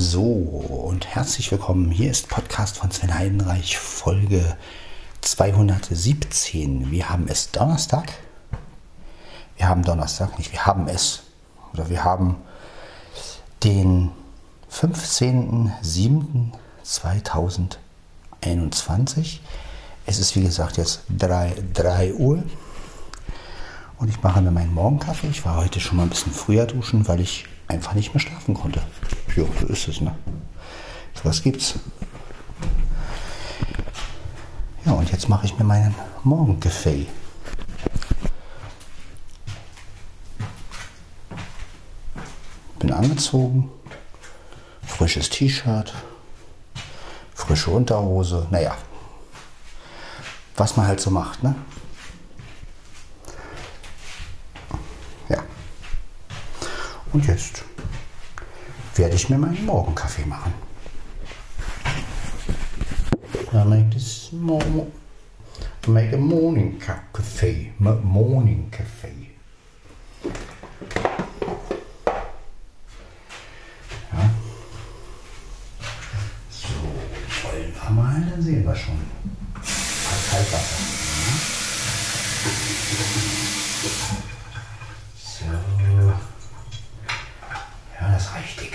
So, und herzlich willkommen. Hier ist Podcast von Sven Heidenreich, Folge 217. Wir haben es Donnerstag. Wir haben Donnerstag, nicht wir haben es. Oder wir haben den 15.07.2021. Es ist wie gesagt jetzt 3, 3 Uhr. Und ich mache mir meinen Morgenkaffee. Ich war heute schon mal ein bisschen früher duschen, weil ich einfach nicht mehr schlafen konnte. Ja, so ist es, ne? Was gibt's. Ja, und jetzt mache ich mir meinen Morgenkaffee. Bin angezogen, frisches T-Shirt, frische Unterhose, naja, was man halt so macht, ne? Ja. Und jetzt werde ich mir meinen Morgenkaffee machen. I make this mo make a morning coffee. Morning coffee. Ja. So, wollen wir mal, dann sehen wir schon. Kaltwasser. So. Ja, das reicht,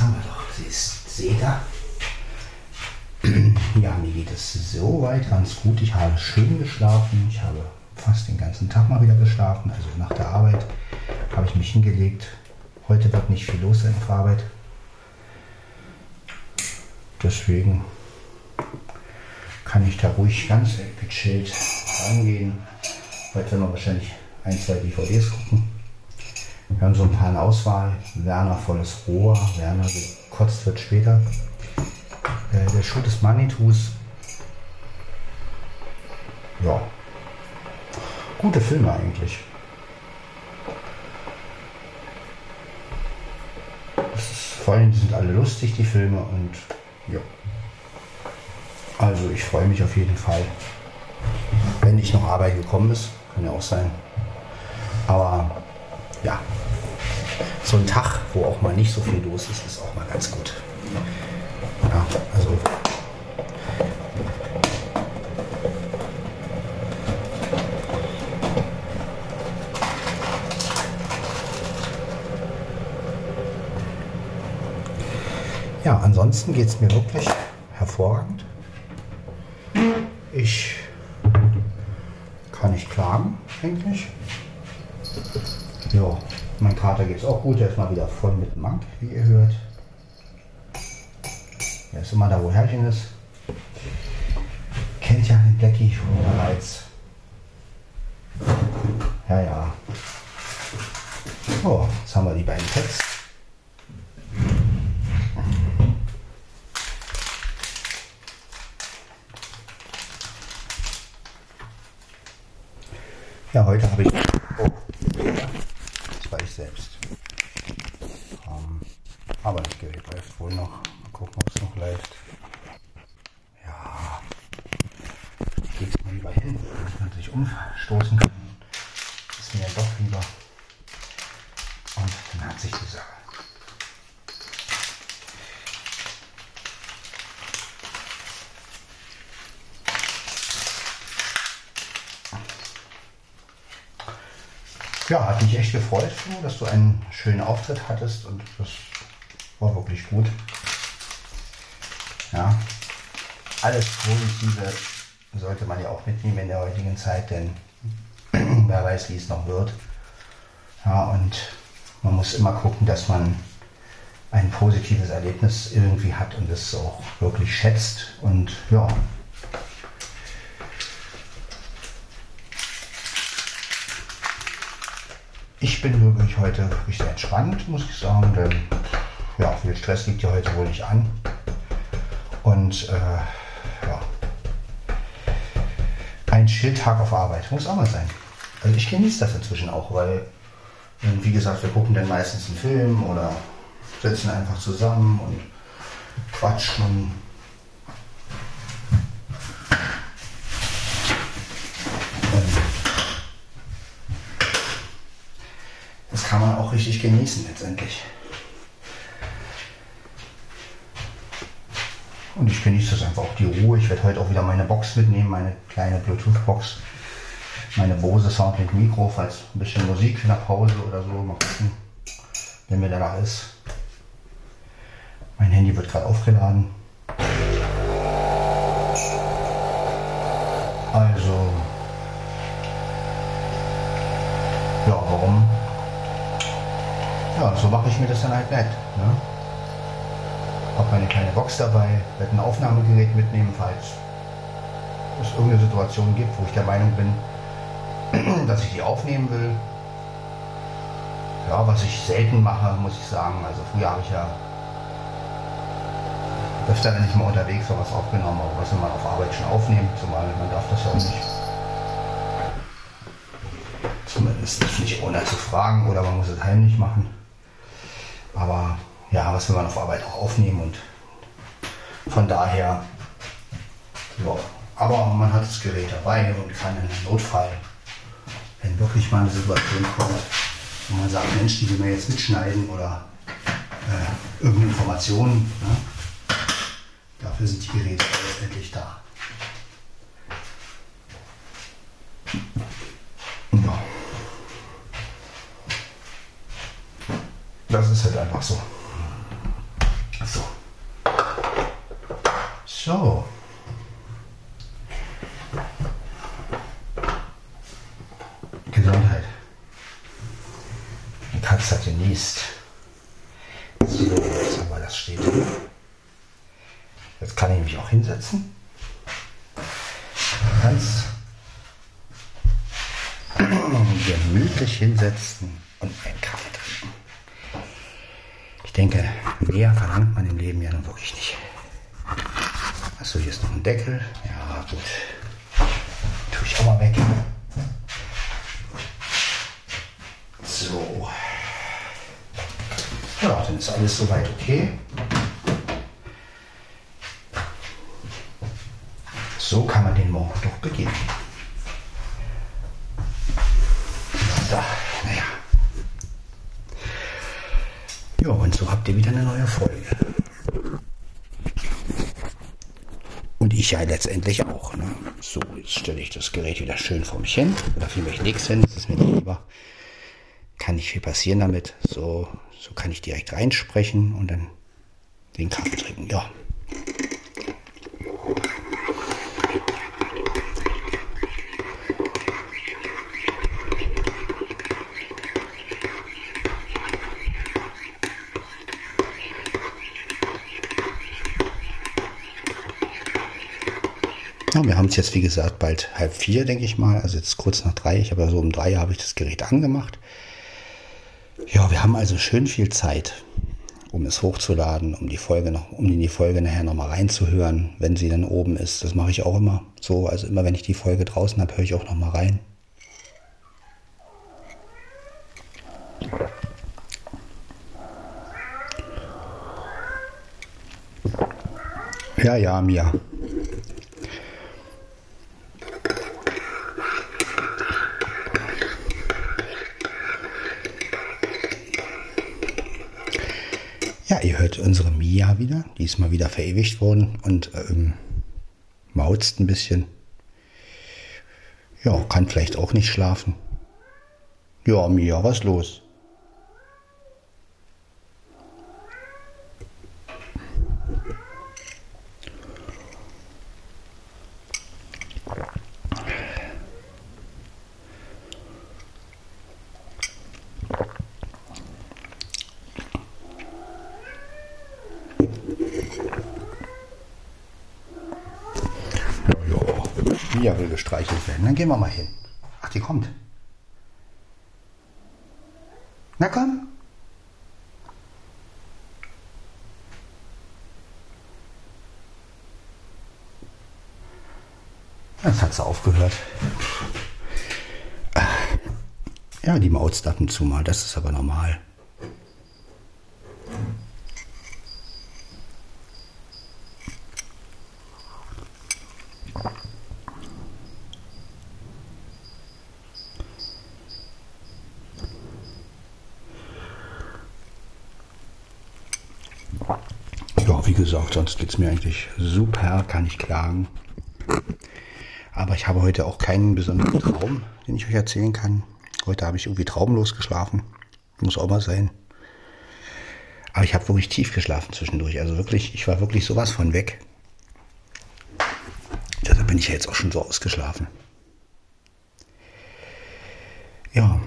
Jetzt haben wir doch. Siehst, seht ihr? Ja, mir geht es soweit ganz gut. Ich habe schön geschlafen. Ich habe fast den ganzen Tag mal wieder geschlafen. Also nach der Arbeit habe ich mich hingelegt. Heute wird nicht viel los sein auf Arbeit. Deswegen kann ich da ruhig ganz gechillt rangehen. Heute werden wir wahrscheinlich ein, zwei DVDs gucken. Wir haben so ein paar in Auswahl. Werner volles Rohr. Werner gekotzt wird später. Äh, der Schuh des Manitus. Ja. Gute Filme eigentlich. Vor allem sind alle lustig, die Filme. Und ja. Also ich freue mich auf jeden Fall. Wenn nicht noch Arbeit gekommen ist, kann ja auch sein. Aber ja, so ein Tag, wo auch mal nicht so viel los ist, ist auch mal ganz gut. Ja, also. Ja, ansonsten geht es mir wirklich hervorragend. Ich kann nicht klagen, eigentlich. Ja, mein Kater geht es auch gut. Der ist mal wieder voll mit Mank, wie ihr hört. Er ist immer da, wo Herrchen ist. Kennt ja den Blackie schon bereits. Ja, ja. Oh, jetzt haben wir die beiden Pets. Ja, heute habe ich. Oh, das war ich selbst. Ähm, aber das Gerät läuft wohl noch. Mal gucken, ob es noch läuft. Ja. Geht mal lieber hin, damit man sich umstoßen kann. Ist mir ja doch lieber. Und dann hat sich die Sache. Ja, hat mich echt gefreut, dass du einen schönen Auftritt hattest und das war wirklich gut. Ja, alles Positive sollte man ja auch mitnehmen in der heutigen Zeit, denn wer weiß, wie es noch wird. Ja, und man muss immer gucken, dass man ein positives Erlebnis irgendwie hat und es auch wirklich schätzt. Und ja, ich bin wirklich heute sehr entspannt, muss ich sagen, denn ja, viel Stress liegt ja heute wohl nicht an. Und äh, ja, ein Chilltag auf Arbeit muss auch mal sein. Also ich genieße das inzwischen auch, weil, wie gesagt, wir gucken dann meistens einen Film oder sitzen einfach zusammen und quatschen. auch richtig genießen letztendlich. Und ich genieße das einfach auch die Ruhe. Ich werde heute auch wieder meine Box mitnehmen, meine kleine Bluetooth-Box. Meine Bose Soundlink Mikro, falls ein bisschen Musik in der Pause oder so. Mal gucken, wenn mir da ist. Mein Handy wird gerade aufgeladen. Mir das dann halt nett. Ne? Hab meine kleine Box dabei, werde ein Aufnahmegerät mitnehmen, falls es irgendeine Situation gibt, wo ich der Meinung bin, dass ich die aufnehmen will. Ja, was ich selten mache, muss ich sagen. Also früher habe ich ja öfter, wenn ich mal unterwegs war, was aufgenommen, aber was man auf Arbeit schon aufnehmen, zumal man darf das ja auch nicht. Zumindest nicht ohne zu fragen oder man muss es heimlich machen. Aber ja, was will man auf Arbeit auch aufnehmen und von daher, ja, aber man hat das Gerät dabei und kann einem Notfall, wenn wirklich mal eine Situation kommt, wo man sagt, Mensch, die will man jetzt mitschneiden oder äh, irgendeine Information, ne? Dafür sind die Geräte letztendlich da. Ja. Das ist halt einfach so. So. So. Gesundheit. Die Katze hat genießt. So, jetzt haben wir das steht. Jetzt kann ich mich auch hinsetzen. Ganz gemütlich hinsetzen und einen Kaffee trinken. Ich denke, mehr verlangt man im Leben ja nun wirklich nicht. Achso, hier ist noch ein Deckel. Ja, gut. Tue ich auch mal weg. So. Ja, dann ist alles soweit okay. So kann man den Morgen doch beginnen. Habt ihr wieder eine neue Folge. Und ich ja letztendlich auch. Ne? So, jetzt stelle ich das Gerät wieder schön vor mich hin. Oder vielmehr ich nichts hin, das ist mir lieber. Kann nicht viel passieren damit. So, so kann ich direkt reinsprechen und dann den Kaffee trinken. Ja. Haben es jetzt, wie gesagt, bald halb vier, denke ich mal. Also jetzt kurz nach drei. Ich habe ja so um drei habe ich das Gerät angemacht. Ja, wir haben also schön viel Zeit, um es hochzuladen, um die Folge noch, um in die Folge nachher nochmal reinzuhören, wenn sie dann oben ist. Das mache ich auch immer so. Also immer wenn ich die Folge draußen habe, höre ich auch nochmal rein. Ja, ja, Mia. Ja, ihr hört Mia wieder. Die ist mal wieder verewigt worden und ähm, mauzt ein bisschen. Ja, kann vielleicht auch nicht schlafen. Ja, Mia, was los? Mia will gestreichelt werden. Dann gehen wir mal hin. Ach, die kommt. Na komm. Jetzt hat sie aufgehört. Ja, die Maus ab zu mal, das ist aber normal. wie gesagt, sonst geht es mir eigentlich super, kann ich klagen. Aber ich habe heute auch keinen besonderen Traum, den ich euch erzählen kann. Heute habe ich irgendwie traumlos geschlafen. Muss auch mal sein. Aber ich habe wirklich tief geschlafen zwischendurch. Also wirklich, ich war wirklich sowas von weg. Deshalb bin ich ja jetzt auch schon so ausgeschlafen. Ja.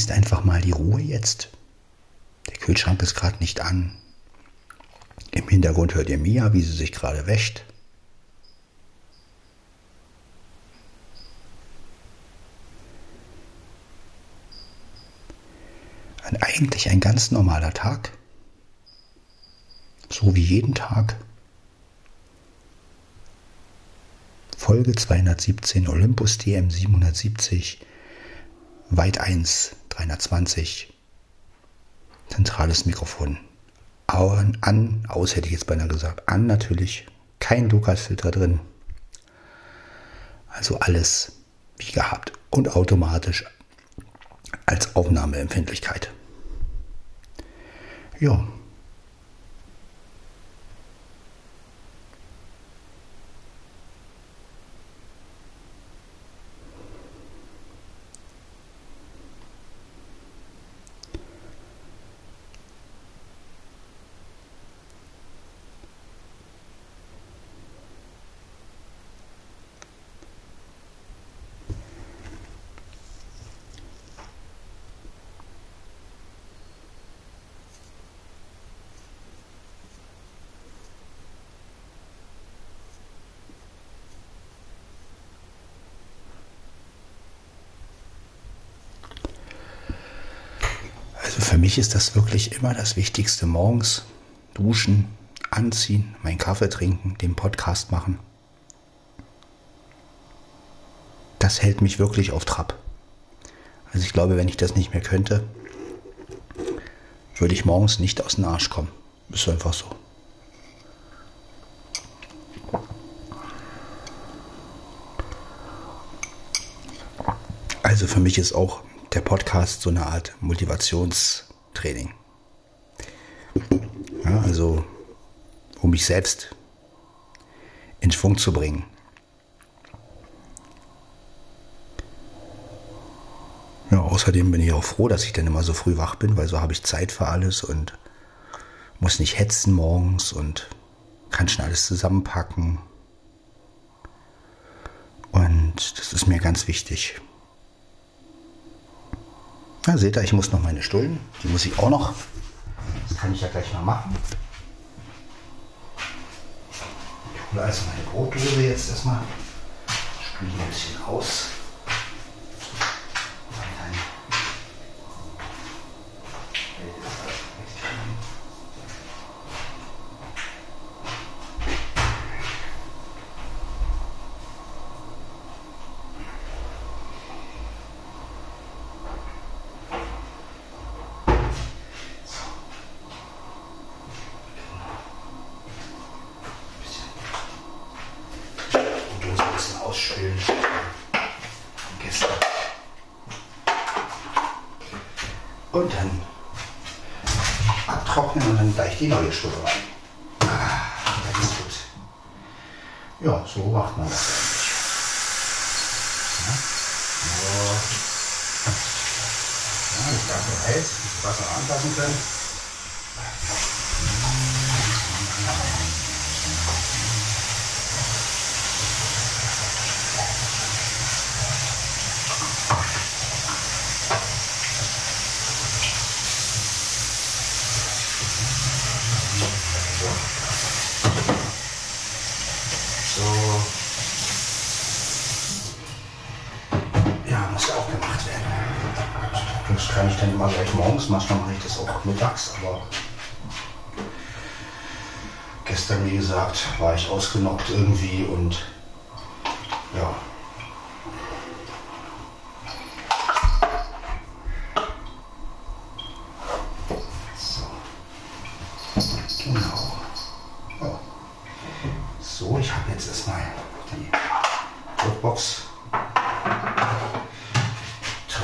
Genießt einfach mal die Ruhe jetzt. Der Kühlschrank ist gerade nicht an. Im Hintergrund hört ihr Mia, wie sie sich gerade wäscht. Ein, eigentlich ein ganz normaler Tag. So wie jeden Tag. Folge 217 Olympus DM 770 Weit 1, 320. Zentrales Mikrofon. An, an, aus hätte ich jetzt beinahe gesagt. An natürlich. Kein Lukas-Filter drin. Also alles wie gehabt und automatisch als Aufnahmeempfindlichkeit. Ja. für mich ist das wirklich immer das Wichtigste. Morgens duschen, anziehen, meinen Kaffee trinken, den Podcast machen. Das hält mich wirklich auf Trab. Also ich glaube, wenn ich das nicht mehr könnte, würde ich morgens nicht aus dem Arsch kommen. Ist einfach so. Also für mich ist auch der Podcast so eine Art Motivationstraining. Ja, also um mich selbst in Schwung zu bringen. Ja, außerdem bin ich auch froh, dass ich dann immer so früh wach bin, weil so habe ich Zeit für alles und muss nicht hetzen morgens und kann schon alles zusammenpacken. Und das ist mir ganz wichtig. Na, seht ihr, ich muss noch meine Stullen. Die muss ich auch noch. Das kann ich ja gleich mal machen. Ich hole also meine Brotdose jetzt erstmal. Spüle ein bisschen aus.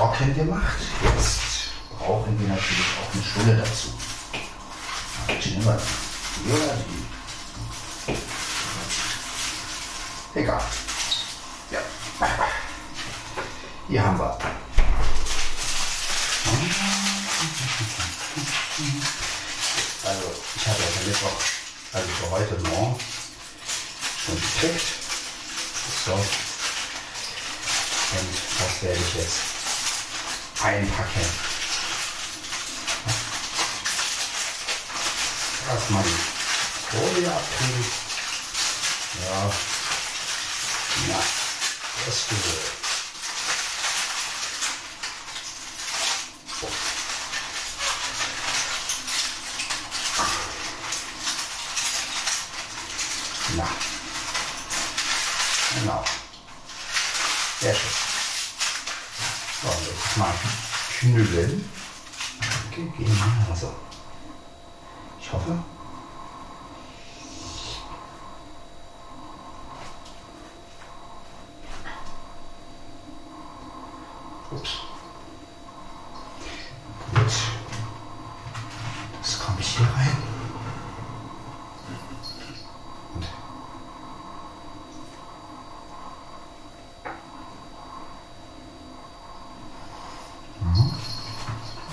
Trocken gemacht. Jetzt brauchen wir natürlich auch eine Stulle dazu. Die nehmen wir die oder die. Egal. Ja. Hier haben wir. Also, ich habe ja Mittwoch, also für heute Morgen, schon gekriegt. So. Und das werde ich jetzt einpacken. Erstmal die Folie abkriegen. Ja. Ja, das gehört. Na. Genau. Sehr schön. So, jetzt mal knüllen. Gegeben. Also. Ich hoffe. Ups. Gut. Das komme ich hier rein. Und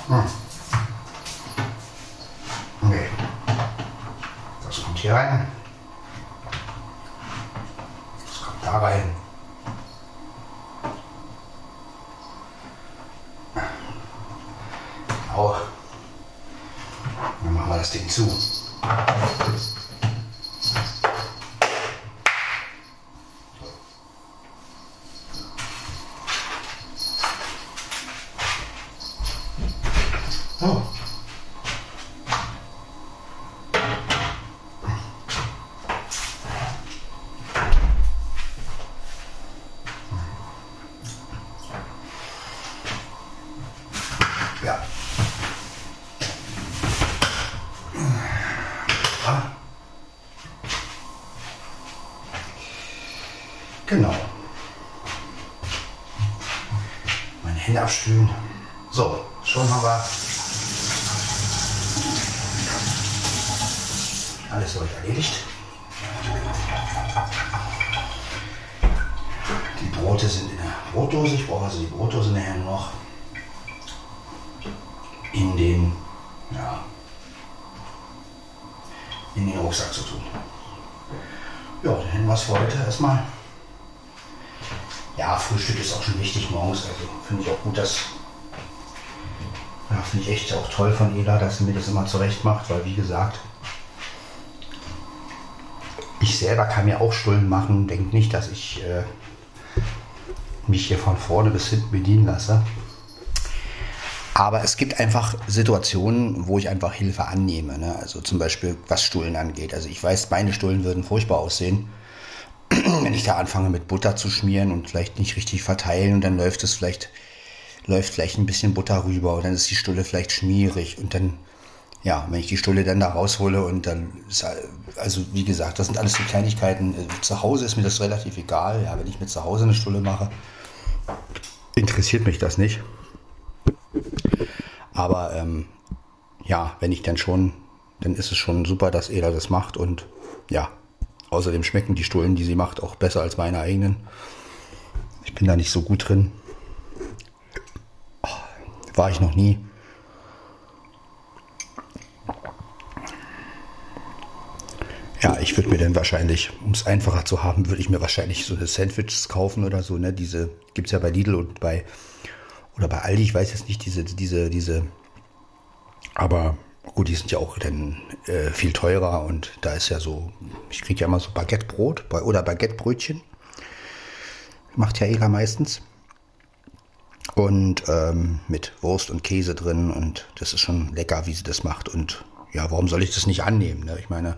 Hm. Okay. Das kommt hier rein. Das kommt da rein. Auch. Dann machen wir das Ding zu. Oh. Genau. Meine Hände abspülen. So, schon haben wir alles soweit erledigt. Die Brote sind in der Brotdose. Ich brauche also die Brotdose nachher noch in den, ja, in den Rucksack zu tun. Ja, dann hätten es für heute erstmal. Ja, Frühstück ist auch schon wichtig morgens. Also finde ich auch gut, dass. Ja, finde ich echt auch toll von Ela, dass sie mir das immer zurecht macht, weil wie gesagt, selber kann mir auch Stullen machen. Denkt nicht, dass ich äh, mich hier von vorne bis hinten bedienen lasse. Aber es gibt einfach Situationen, wo ich einfach Hilfe annehme. Ne? Also zum Beispiel, was Stullen angeht. Also ich weiß, meine Stullen würden furchtbar aussehen, wenn ich da anfange mit Butter zu schmieren und vielleicht nicht richtig verteilen und dann läuft es vielleicht, läuft vielleicht ein bisschen Butter rüber und dann ist die Stulle vielleicht schmierig und dann, ja, wenn ich die Stulle dann da raushole und dann, also wie gesagt, das sind alles so Kleinigkeiten. Zu Hause ist mir das relativ egal. Ja, wenn ich mir zu Hause eine Stulle mache, interessiert mich das nicht. Aber ähm, ja, wenn ich dann schon, dann ist es schon super, dass Ela das macht und ja, außerdem schmecken die Stullen, die sie macht, auch besser als meine eigenen. Ich bin da nicht so gut drin. War ich noch nie. Ich würde mir dann wahrscheinlich, um es einfacher zu haben, würde ich mir wahrscheinlich so eine Sandwiches kaufen oder so. Ne? Diese gibt es ja bei Lidl und bei oder bei Aldi, ich weiß jetzt nicht, diese, diese, diese, aber gut, die sind ja auch dann äh, viel teurer und da ist ja so, ich kriege ja immer so Baguettebrot oder Baguettebrötchen. Macht ja Ela meistens. und ähm, mit Wurst und Käse drin und das ist schon lecker, wie sie das macht und ja, warum soll ich das nicht annehmen? Ne? Ich meine,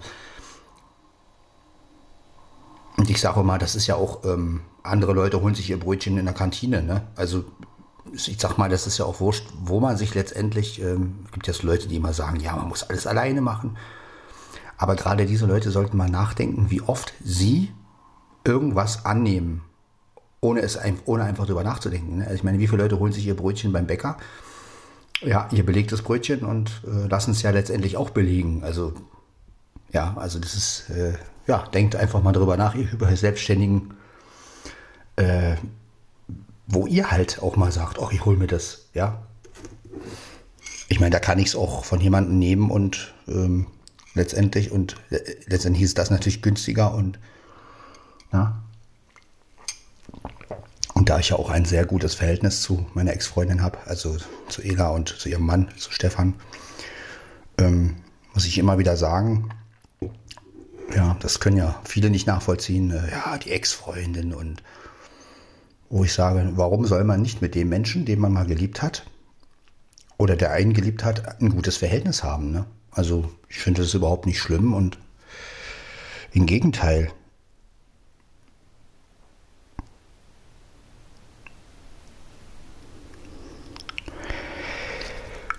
und ich sage mal, das ist ja auch, ähm, andere Leute holen sich ihr Brötchen in der Kantine. Ne? Also ich sag mal, das ist ja auch wurscht, wo man sich letztendlich, ähm, gibt so Leute, die immer sagen, ja, man muss alles alleine machen. Aber gerade diese Leute sollten mal nachdenken, wie oft sie irgendwas annehmen, ohne es ohne einfach drüber nachzudenken. Ne? Also ich meine, wie viele Leute holen sich ihr Brötchen beim Bäcker? Ja, ihr belegtes Brötchen und äh, lassen es ja letztendlich auch belegen. Also ja, also das ist, äh, ja, denkt einfach mal drüber nach, ihr über Selbstständigen, äh, wo ihr halt auch mal sagt, ach, ich hole mir das, ja. Ich meine, da kann ich es auch von jemandem nehmen und ähm, letztendlich und äh, letztendlich ist das natürlich günstiger und na, und da ich ja auch ein sehr gutes Verhältnis zu meiner Ex-Freundin habe, also zu Ela und zu ihrem Mann, zu Stefan, ähm, muss ich immer wieder sagen, ja, das können ja viele nicht nachvollziehen. Äh, ja, die Ex-Freundin und wo ich sage, warum soll man nicht mit dem Menschen, den man mal geliebt hat oder der einen geliebt hat, ein gutes Verhältnis haben? Ne? Also ich finde das überhaupt nicht schlimm und im Gegenteil.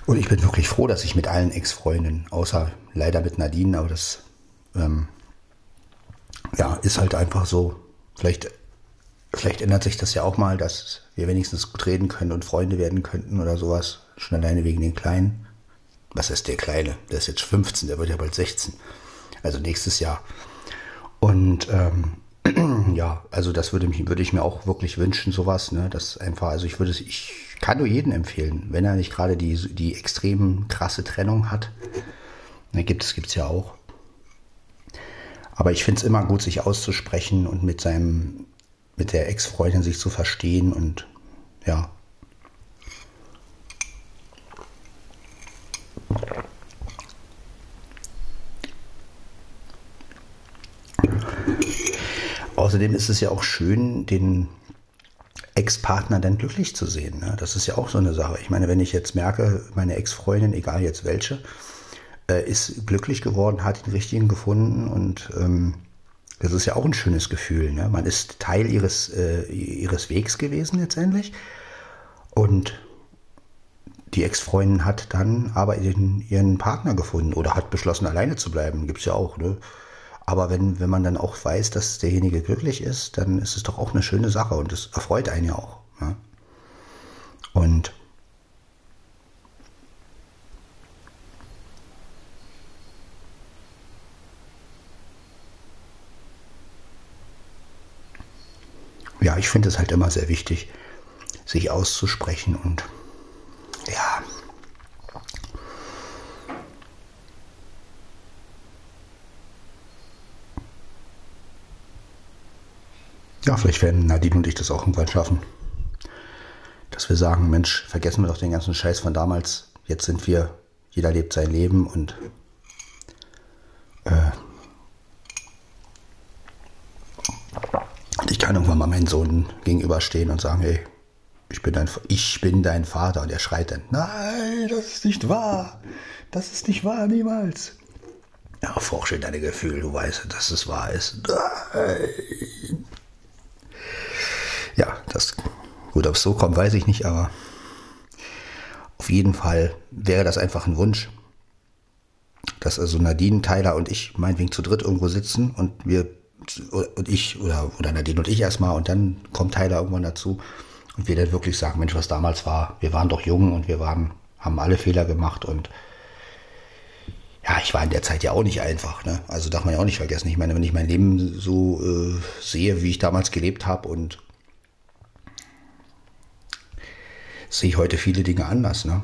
Und ich bin wirklich froh, dass ich mit allen Ex-Freundinnen, außer leider mit Nadine, aber das ähm, ja, ist halt einfach so. Vielleicht, vielleicht ändert sich das ja auch mal, dass wir wenigstens gut reden können und Freunde werden könnten oder sowas. Schon alleine wegen den Kleinen. Was ist der Kleine? Der ist jetzt 15, der wird ja bald 16. Also nächstes Jahr. Und ähm, ja, also das würde, mich, würde ich mir auch wirklich wünschen, sowas. Ne? Das einfach, also ich würde es, ich kann nur jedem empfehlen, wenn er nicht gerade die, die extrem krasse Trennung hat. Ne, gibt es ja auch. Aber ich finde es immer gut, sich auszusprechen und mit seinem, mit der Ex-Freundin sich zu verstehen und ja. Außerdem ist es ja auch schön, den Ex-Partner dann glücklich zu sehen. Ne? Das ist ja auch so eine Sache. Ich meine, wenn ich jetzt merke, meine Ex-Freundin, egal jetzt welche, äh, ist glücklich geworden, hat den richtigen gefunden und ähm, das ist ja auch ein schönes Gefühl. Ne? Man ist Teil ihres, äh, ihres Wegs gewesen letztendlich und die Ex-Freundin hat dann aber ihren, ihren Partner gefunden oder hat beschlossen, alleine zu bleiben. Gibt es ja auch. Ne? Aber wenn, wenn man dann auch weiß, dass derjenige glücklich ist, dann ist es doch auch eine schöne Sache und das erfreut einen ja auch. Ne? Und ja, ich finde es halt immer sehr wichtig, sich auszusprechen und ja. Ja, vielleicht werden Nadine und ich das auch irgendwann schaffen. Dass wir sagen, Mensch, vergessen wir doch den ganzen Scheiß von damals. Jetzt sind wir, jeder lebt sein Leben und äh, ich kann irgendwann mal meinen Sohn gegenüberstehen und sagen, hey, ich bin dein, ich bin dein Vater. Und er schreit dann, nein, das ist nicht wahr. Das ist nicht wahr, niemals. Ja, forsche deine Gefühle, du weißt, dass es wahr ist. Nein. Ja, das, gut, ob es so kommt, weiß ich nicht, aber auf jeden Fall wäre das einfach ein Wunsch, dass also Nadine, Tyler und ich meinetwegen zu dritt irgendwo sitzen und wir und ich oder, oder Nadine und ich erstmal und dann kommt Tyler irgendwann dazu und wir dann wirklich sagen, Mensch, was damals war, wir waren doch jung und wir waren, haben alle Fehler gemacht und ja, ich war in der Zeit ja auch nicht einfach, ne? Also darf man ja auch nicht vergessen. Ich meine, wenn ich mein Leben so äh, sehe, wie ich damals gelebt habe und sehe ich heute viele Dinge anders, ne?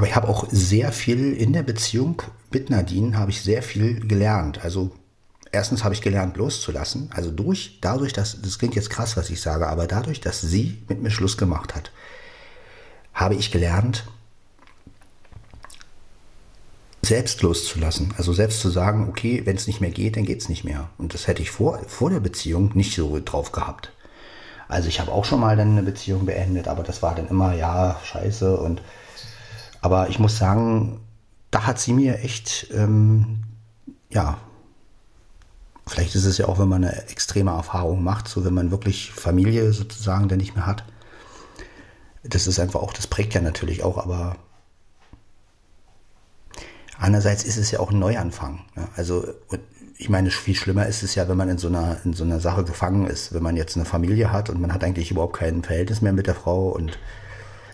Aber ich habe auch sehr viel in der Beziehung mit Nadine habe ich sehr viel gelernt. Also erstens habe ich gelernt loszulassen. Also durch, dadurch, dass, das klingt jetzt krass, was ich sage, aber dadurch, dass sie mit mir Schluss gemacht hat, habe ich gelernt, selbst loszulassen. Also selbst zu sagen, okay, wenn es nicht mehr geht, dann geht es nicht mehr. Und das hätte ich vor, vor der Beziehung nicht so drauf gehabt. Also ich habe auch schon mal dann eine Beziehung beendet, aber das war dann immer, ja, scheiße. Und aber ich muss sagen, da hat sie mir echt, ähm, ja, vielleicht ist es ja auch, wenn man eine extreme Erfahrung macht, so wenn man wirklich Familie sozusagen dann nicht mehr hat. Das ist einfach auch, das prägt ja natürlich auch, aber Andererseits ist es ja auch ein Neuanfang. Ne? Also ich meine, viel schlimmer ist es ja, wenn man in so einer in so einer Sache gefangen ist, wenn man jetzt eine Familie hat und man hat eigentlich überhaupt kein Verhältnis mehr mit der Frau und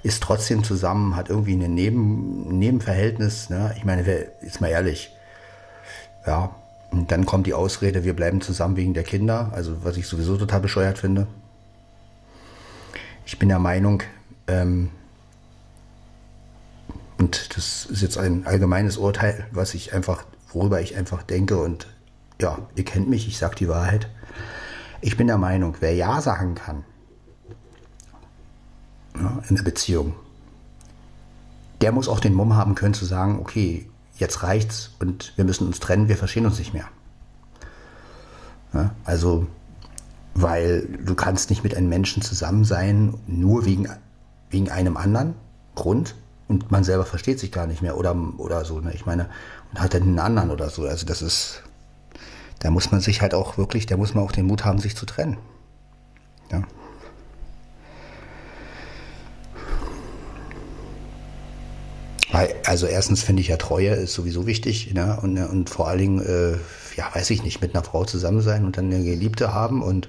ist trotzdem zusammen, hat irgendwie ein Neben, Nebenverhältnis. Ne? Ich meine, wer, ist mal ehrlich, ja. Und dann kommt die Ausrede, wir bleiben zusammen wegen der Kinder, also was ich sowieso total bescheuert finde. Ich bin der Meinung, ähm, und das ist jetzt ein allgemeines Urteil, was ich einfach, worüber ich einfach denke und ja, ihr kennt mich, ich sage die Wahrheit. Ich bin der Meinung, wer Ja sagen kann ja, in der Beziehung, der muss auch den Mumm haben können zu sagen, okay, jetzt reicht's und wir müssen uns trennen, wir verstehen uns nicht mehr. Ja, also, weil du kannst nicht mit einem Menschen zusammen sein, nur wegen, wegen einem anderen Grund, und man selber versteht sich gar nicht mehr oder, oder so. Ne? Ich meine, und hat einen anderen oder so. Also das ist, da muss man sich halt auch wirklich, da muss man auch den Mut haben, sich zu trennen. Ja. Also erstens finde ich ja Treue ist sowieso wichtig ne? und, und vor allen Dingen, äh, ja, weiß ich nicht, mit einer Frau zusammen sein und dann eine Geliebte haben und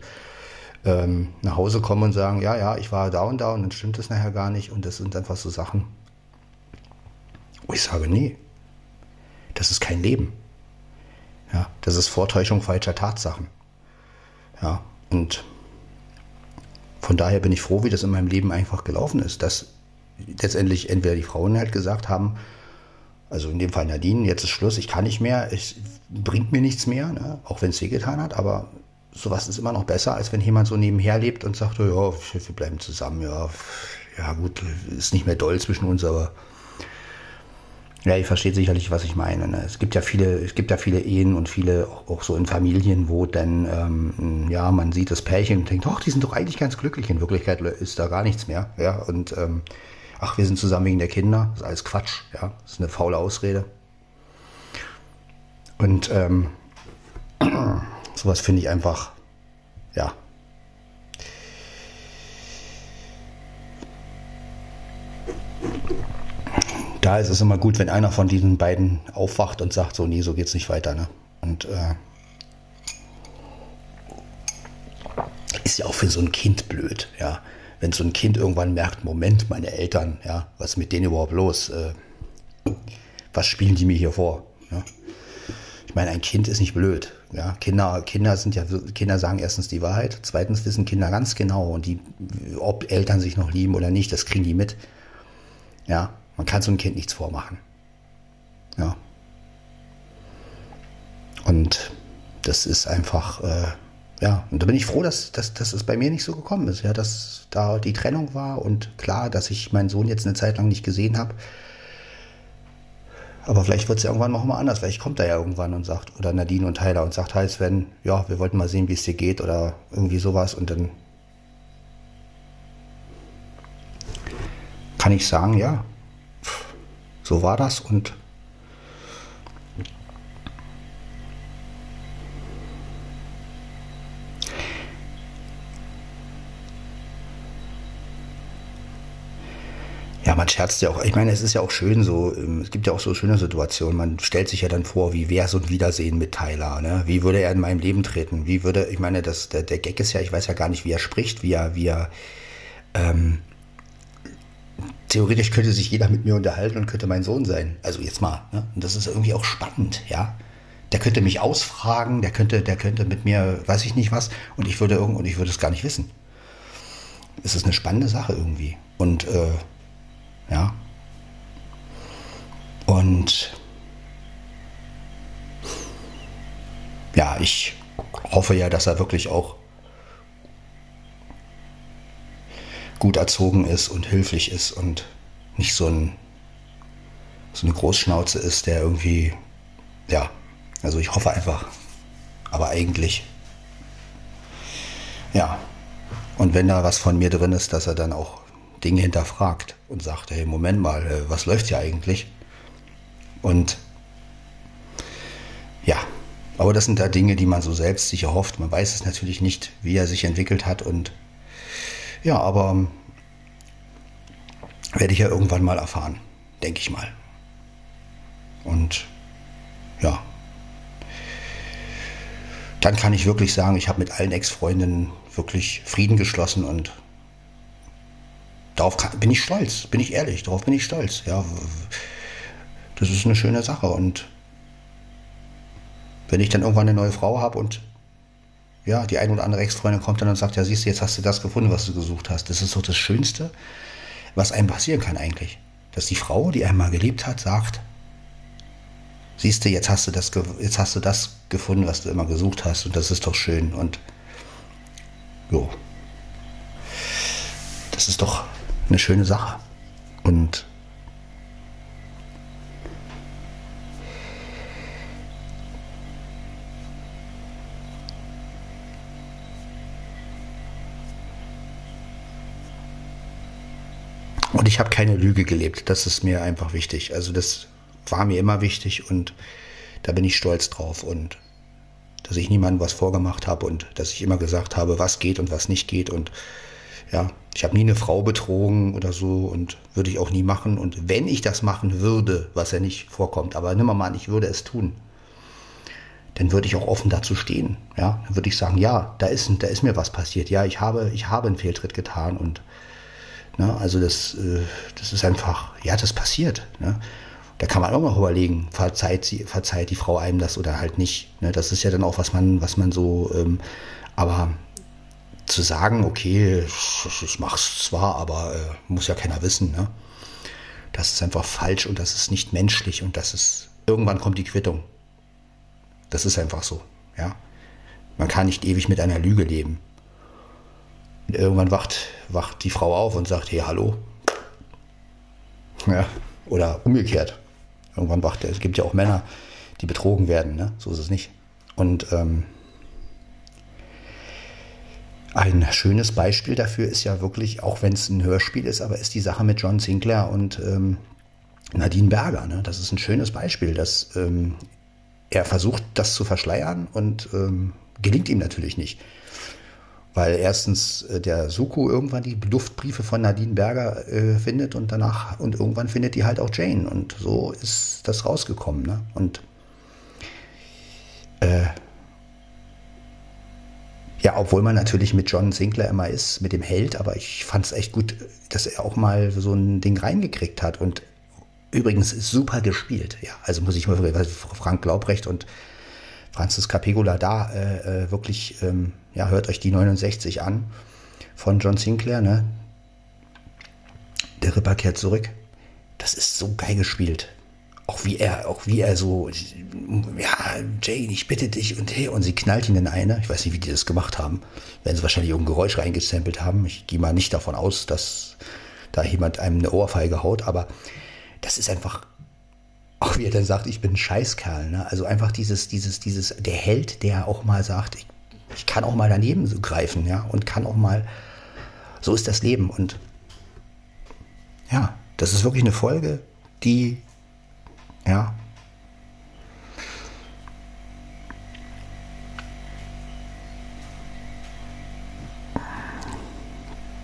ähm, nach Hause kommen und sagen, ja, ja, ich war da und da und dann stimmt es nachher gar nicht und das sind einfach so Sachen, wo ich sage, nee, das ist kein Leben. Ja, das ist Vortäuschung falscher Tatsachen. Ja, und von daher bin ich froh, wie das in meinem Leben einfach gelaufen ist, dass letztendlich entweder die Frauen halt gesagt haben, also in dem Fall Nadine, jetzt ist Schluss, ich kann nicht mehr, es bringt mir nichts mehr, ne? auch wenn es weh getan hat, aber sowas ist immer noch besser, als wenn jemand so nebenher lebt und sagt, ja, wir bleiben zusammen, ja, ja gut, ist nicht mehr doll zwischen uns, aber ja, ihr versteht sicherlich, was ich meine. Ne? Es gibt ja viele, es gibt ja viele Ehen und viele auch, so in Familien, wo dann ähm, ja man sieht das Pärchen und denkt, ach, die sind doch eigentlich ganz glücklich. In Wirklichkeit ist da gar nichts mehr. Ja, und ähm, ach, wir sind zusammen wegen der Kinder. Das ist alles Quatsch. Ja, das ist eine faule Ausrede. Und ähm, sowas finde ich einfach, ja, da ist es immer gut, wenn einer von diesen beiden aufwacht und sagt, so, nee, so geht's nicht weiter. Ne? Und äh, ist ja auch für so ein Kind blöd, ja. Wenn so ein Kind irgendwann merkt, Moment, meine Eltern, ja, was ist mit denen überhaupt los? Äh, was spielen die mir hier vor? Ja? Ich meine, ein Kind ist nicht blöd. Ja? Kinder, Kinder sind ja, Kinder sagen erstens die Wahrheit, zweitens wissen Kinder ganz genau und die, ob Eltern sich noch lieben oder nicht, das kriegen die mit. Ja, man kann so ein Kind nichts vormachen. Ja. Und das ist einfach, äh, ja, und da bin ich froh, dass, dass, dass es bei mir nicht so gekommen ist, ja, dass da die Trennung war und klar, dass ich meinen Sohn jetzt eine Zeit lang nicht gesehen habe. Aber vielleicht wird es ja irgendwann noch mal anders. Vielleicht kommt er ja irgendwann und sagt, oder Nadine und Tyler und sagt, halt Sven, ja, wir wollten mal sehen, wie es dir geht oder irgendwie sowas. Und dann kann ich sagen, ja, so war das und man scherzt ja auch. Ich meine, es ist ja auch schön so. Ähm, es gibt ja auch so schöne Situationen. Man stellt sich ja dann vor, wie wäre so ein Wiedersehen mit Tyler. Ne? Wie würde er in meinem Leben treten? Wie würde, ich meine, das, der, der Gag ist ja, ich weiß ja gar nicht, wie er spricht, wie er, wie er ähm, theoretisch könnte sich jeder mit mir unterhalten und könnte mein Sohn sein. Also jetzt mal. Ne? Und das ist irgendwie auch spannend, ja. Der könnte mich ausfragen, der könnte, der könnte mit mir, weiß ich nicht was, und ich würde irgendwo, und ich würde es gar nicht wissen. Es ist eine spannende Sache irgendwie. Und äh, ja. Und ja, ich hoffe ja, dass er wirklich auch gut erzogen ist und höflich ist und nicht so ein, so eine Großschnauze ist, der irgendwie, ja, also ich hoffe einfach, aber eigentlich, ja. Und wenn da was von mir drin ist, dass er dann auch Dinge hinterfragt und sagt, hey, Moment mal, äh, was läuft hier eigentlich? Und ja, aber das sind da Dinge, die man so selbst sich erhofft. Man weiß es natürlich nicht, wie er sich entwickelt hat. Und ja, aber ähm, werde ich ja irgendwann mal erfahren, denke ich mal. Und ja, dann kann ich wirklich sagen, ich habe mit allen Ex-Freundinnen wirklich Frieden geschlossen und darauf kann, bin ich stolz, bin ich ehrlich, darauf bin ich stolz. Ja, das ist eine schöne Sache und wenn ich dann irgendwann eine neue Frau habe und ja, die ein oder andere Ex-Freundin kommt dann und sagt, ja, siehst du, jetzt hast du das gefunden, was du gesucht hast. Das ist doch das Schönste, was einem passieren kann eigentlich. Dass die Frau, die einmal geliebt hat, sagt, siehst du, jetzt hast du das, jetzt hast du das gefunden, was du immer gesucht hast und das ist doch schön und jo. Das ist doch eine schöne Sache. Und Und ich habe keine Lüge gelebt. Das ist mir einfach wichtig. Also das war mir immer wichtig und da bin ich stolz drauf. Und dass ich niemandem was vorgemacht habe und dass ich immer gesagt habe, was geht und was nicht geht. Und ja, ich habe nie eine Frau betrogen oder so und würde ich auch nie machen. Und wenn ich das machen würde, was ja nicht vorkommt, aber nimm mal an, ich würde es tun, dann würde ich auch offen dazu stehen. Ja, dann würde ich sagen, ja, da ist, da ist mir was passiert. Ja, ich habe, ich habe einen Fehltritt getan und Ne? Also das, äh, das ist einfach, ja, das passiert. Ne? Da kann man auch mal überlegen, verzeiht, sie, verzeiht die Frau einem das oder halt nicht. Ne? Das ist ja dann auch, was man, was man so, ähm, aber zu sagen, okay, ich, ich mach's zwar, aber äh, muss ja keiner wissen, ne? Das ist einfach falsch und das ist nicht menschlich und das ist, irgendwann kommt die Quittung. Das ist einfach so, ja. Man kann nicht ewig mit einer Lüge leben. Und irgendwann wacht, wacht die Frau auf und sagt, hey, hallo. Ja, oder umgekehrt. Irgendwann wacht. Es gibt ja auch Männer, die betrogen werden, ne? so ist es nicht. Und ähm, ein schönes Beispiel dafür ist ja wirklich, auch wenn es ein Hörspiel ist, aber ist die Sache mit John Sinclair und ähm, Nadine Berger. Ne? Das ist ein schönes Beispiel, dass ähm, er versucht, das zu verschleiern und ähm, gelingt ihm natürlich nicht weil erstens äh, der Suku irgendwann die Duftbriefe von Nadine Berger äh, findet und danach und irgendwann findet die halt auch Jane und so ist das rausgekommen. Ne? Und äh, ja, obwohl man natürlich mit John Sinclair immer ist, mit dem Held, aber ich fand es echt gut, dass er auch mal so ein Ding reingekriegt hat und übrigens super gespielt. Ja, also muss ich mal Frank Glaubrecht und Francis Capegula da äh, äh, wirklich, ähm, ja, hört euch die 69 an von John Sinclair, ne? Der Ripper kehrt zurück. Das ist so geil gespielt. Auch wie er, auch wie er so, ja, Jane, ich bitte dich und hey, und sie knallt ihn in eine. Ich weiß nicht, wie die das gemacht haben. Werden sie wahrscheinlich irgendein Geräusch reingestempelt haben. Ich gehe mal nicht davon aus, dass da jemand einem eine Ohrfeige haut, aber das ist einfach auch wie er dann sagt, ich bin ein Scheißkerl. Ne? Also einfach dieses, dieses, dieses, der Held, der auch mal sagt, ich, ich kann auch mal daneben so greifen, ja, und kann auch mal, so ist das Leben. Und ja, das ist wirklich eine Folge, die, ja,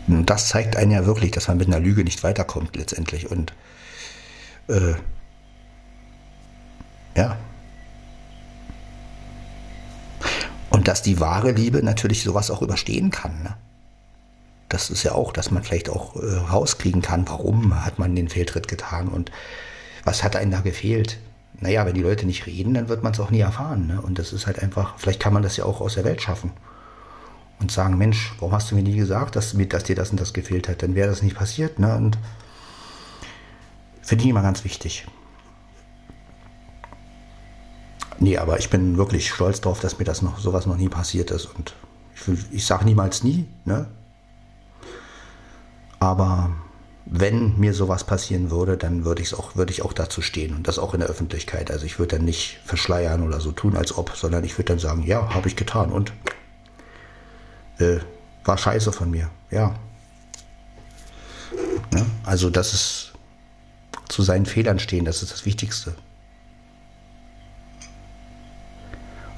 Und das zeigt einen ja wirklich, dass man mit einer Lüge nicht weiterkommt letztendlich. Und äh, ja. Und dass die wahre Liebe natürlich sowas auch überstehen kann. Ne? Das ist ja auch, dass man vielleicht auch äh, rauskriegen kann, warum hat man den Fehltritt getan und was hat einem da gefehlt. Naja, wenn die Leute nicht reden, dann wird man es auch nie erfahren. Ne? Und das ist halt einfach, vielleicht kann man das ja auch aus der Welt schaffen. Und sagen, Mensch, warum hast du mir nie gesagt, dass, dass dir das und das gefehlt hat? Dann wäre das nicht passiert. Ne? Und finde ich immer ganz wichtig. Nee, aber ich bin wirklich stolz darauf, dass mir das noch sowas noch nie passiert ist. Und ich, ich sage niemals nie, ne? Aber wenn mir sowas passieren würde, dann würde ich auch, würde ich auch dazu stehen und das auch in der Öffentlichkeit. Also ich würde dann nicht verschleiern oder so tun, als ob, sondern ich würde dann sagen, ja, habe ich getan und äh, war scheiße von mir, ja. ja. Also das ist zu seinen Fehlern stehen, das ist das Wichtigste. Und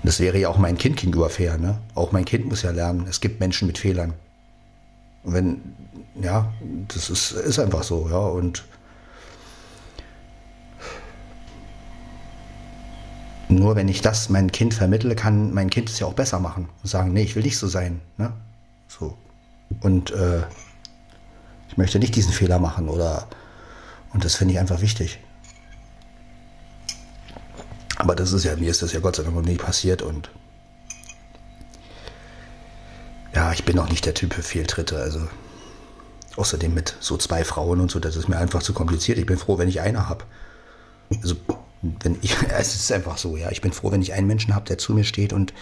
das wäre ja auch mein Kind gegenüber fair, ne? Auch mein Kind muss ja lernen, es gibt Menschen mit Fehlern. Wenn, ja, das ist, ist einfach so, ja. Und nur wenn ich das meinem Kind vermittle, kann mein Kind es ja auch besser machen und sagen, nee, ich will nicht so sein. Ne? So. Und äh, ich möchte nicht diesen Fehler machen oder und das finde ich einfach wichtig. Aber das ist ja, mir ist das ja Gott sei Dank noch nie passiert und ja, ich bin auch nicht der Typ für Fehltritte. Also außerdem mit so zwei Frauen und so, das ist mir einfach zu kompliziert. Ich bin froh, wenn ich eine habe. Also wenn ich, es ist einfach so, ja. Ich bin froh, wenn ich einen Menschen habe, der zu mir steht und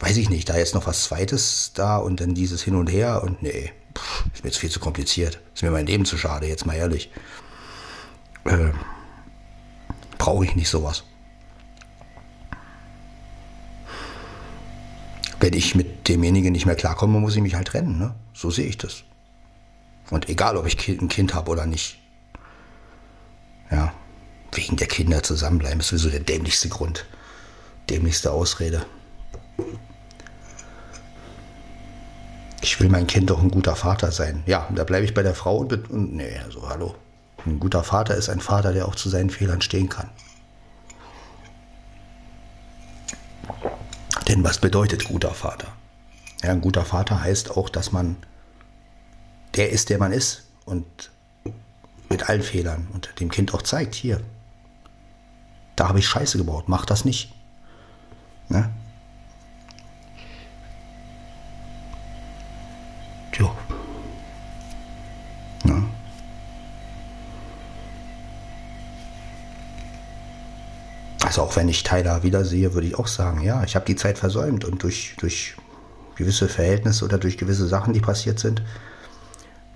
weiß ich nicht, da jetzt noch was Zweites da und dann dieses Hin und Her und nee, pff, ist mir jetzt viel zu kompliziert. Ist mir mein Leben zu schade, jetzt mal ehrlich. Äh, Brauche ich nicht sowas. Wenn ich mit demjenigen nicht mehr klarkomme, muss ich mich halt trennen. Ne? So sehe ich das. Und egal, ob ich ein Kind habe oder nicht. Ja, wegen der Kinder zusammenbleiben ist sowieso der dämlichste Grund. Dämlichste Ausrede. Ich will mein Kind doch ein guter Vater sein. Ja, da bleibe ich bei der Frau und, und nee, also hallo. Ein guter Vater ist ein Vater, der auch zu seinen Fehlern stehen kann. Denn was bedeutet guter Vater? Ja, ein guter Vater heißt auch, dass man der ist, der man ist und mit allen Fehlern und dem Kind auch zeigt, hier, da habe ich Scheiße gebaut, mach das nicht. Ne? Also auch wenn ich Tyler wiedersehe, würde ich auch sagen, ja, ich habe die Zeit versäumt und durch, durch gewisse Verhältnisse oder durch gewisse Sachen, die passiert sind,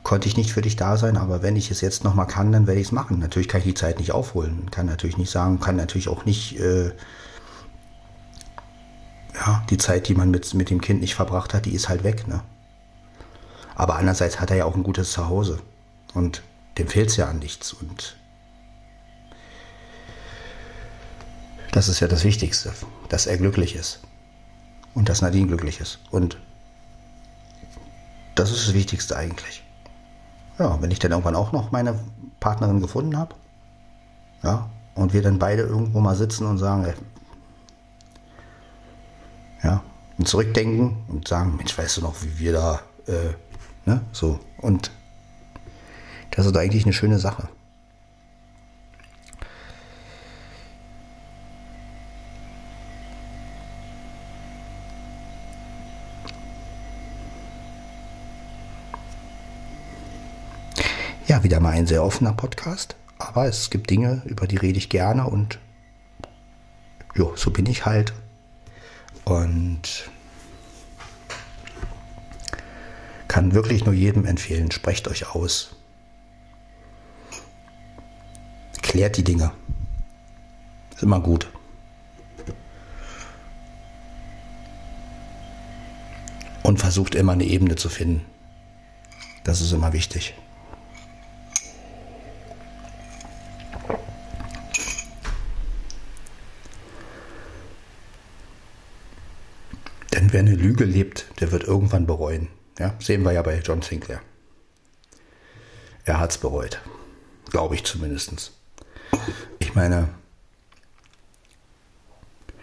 konnte ich nicht für dich da sein, aber wenn ich es jetzt nochmal kann, dann werde ich es machen. Natürlich kann ich die Zeit nicht aufholen, kann natürlich nicht sagen, kann natürlich auch nicht äh, ja, die Zeit, die man mit, mit dem Kind nicht verbracht hat, die ist halt weg. Ne? Aber andererseits hat er ja auch ein gutes Zuhause und dem fehlt es ja an nichts und Das ist ja das Wichtigste, dass er glücklich ist und dass Nadine glücklich ist. Und das ist das Wichtigste eigentlich. Ja, wenn ich dann irgendwann auch noch meine Partnerin gefunden habe, ja, und wir dann beide irgendwo mal sitzen und sagen, ja, und zurückdenken und sagen, Mensch, weißt du noch, wie wir da, äh, ne, so. Und das ist eigentlich eine schöne Sache. Ja, wieder mal ein sehr offener Podcast, aber es gibt Dinge, über die rede ich gerne und jo, so bin ich halt. Und kann wirklich nur jedem empfehlen, sprecht euch aus. Klärt die Dinge. Ist immer gut. Und versucht immer eine Ebene zu finden. Das ist immer wichtig. Wer eine Lüge lebt, der wird irgendwann bereuen. Ja, sehen wir ja bei John Sinclair. Er hat es bereut. Glaube ich zumindest. Ich meine,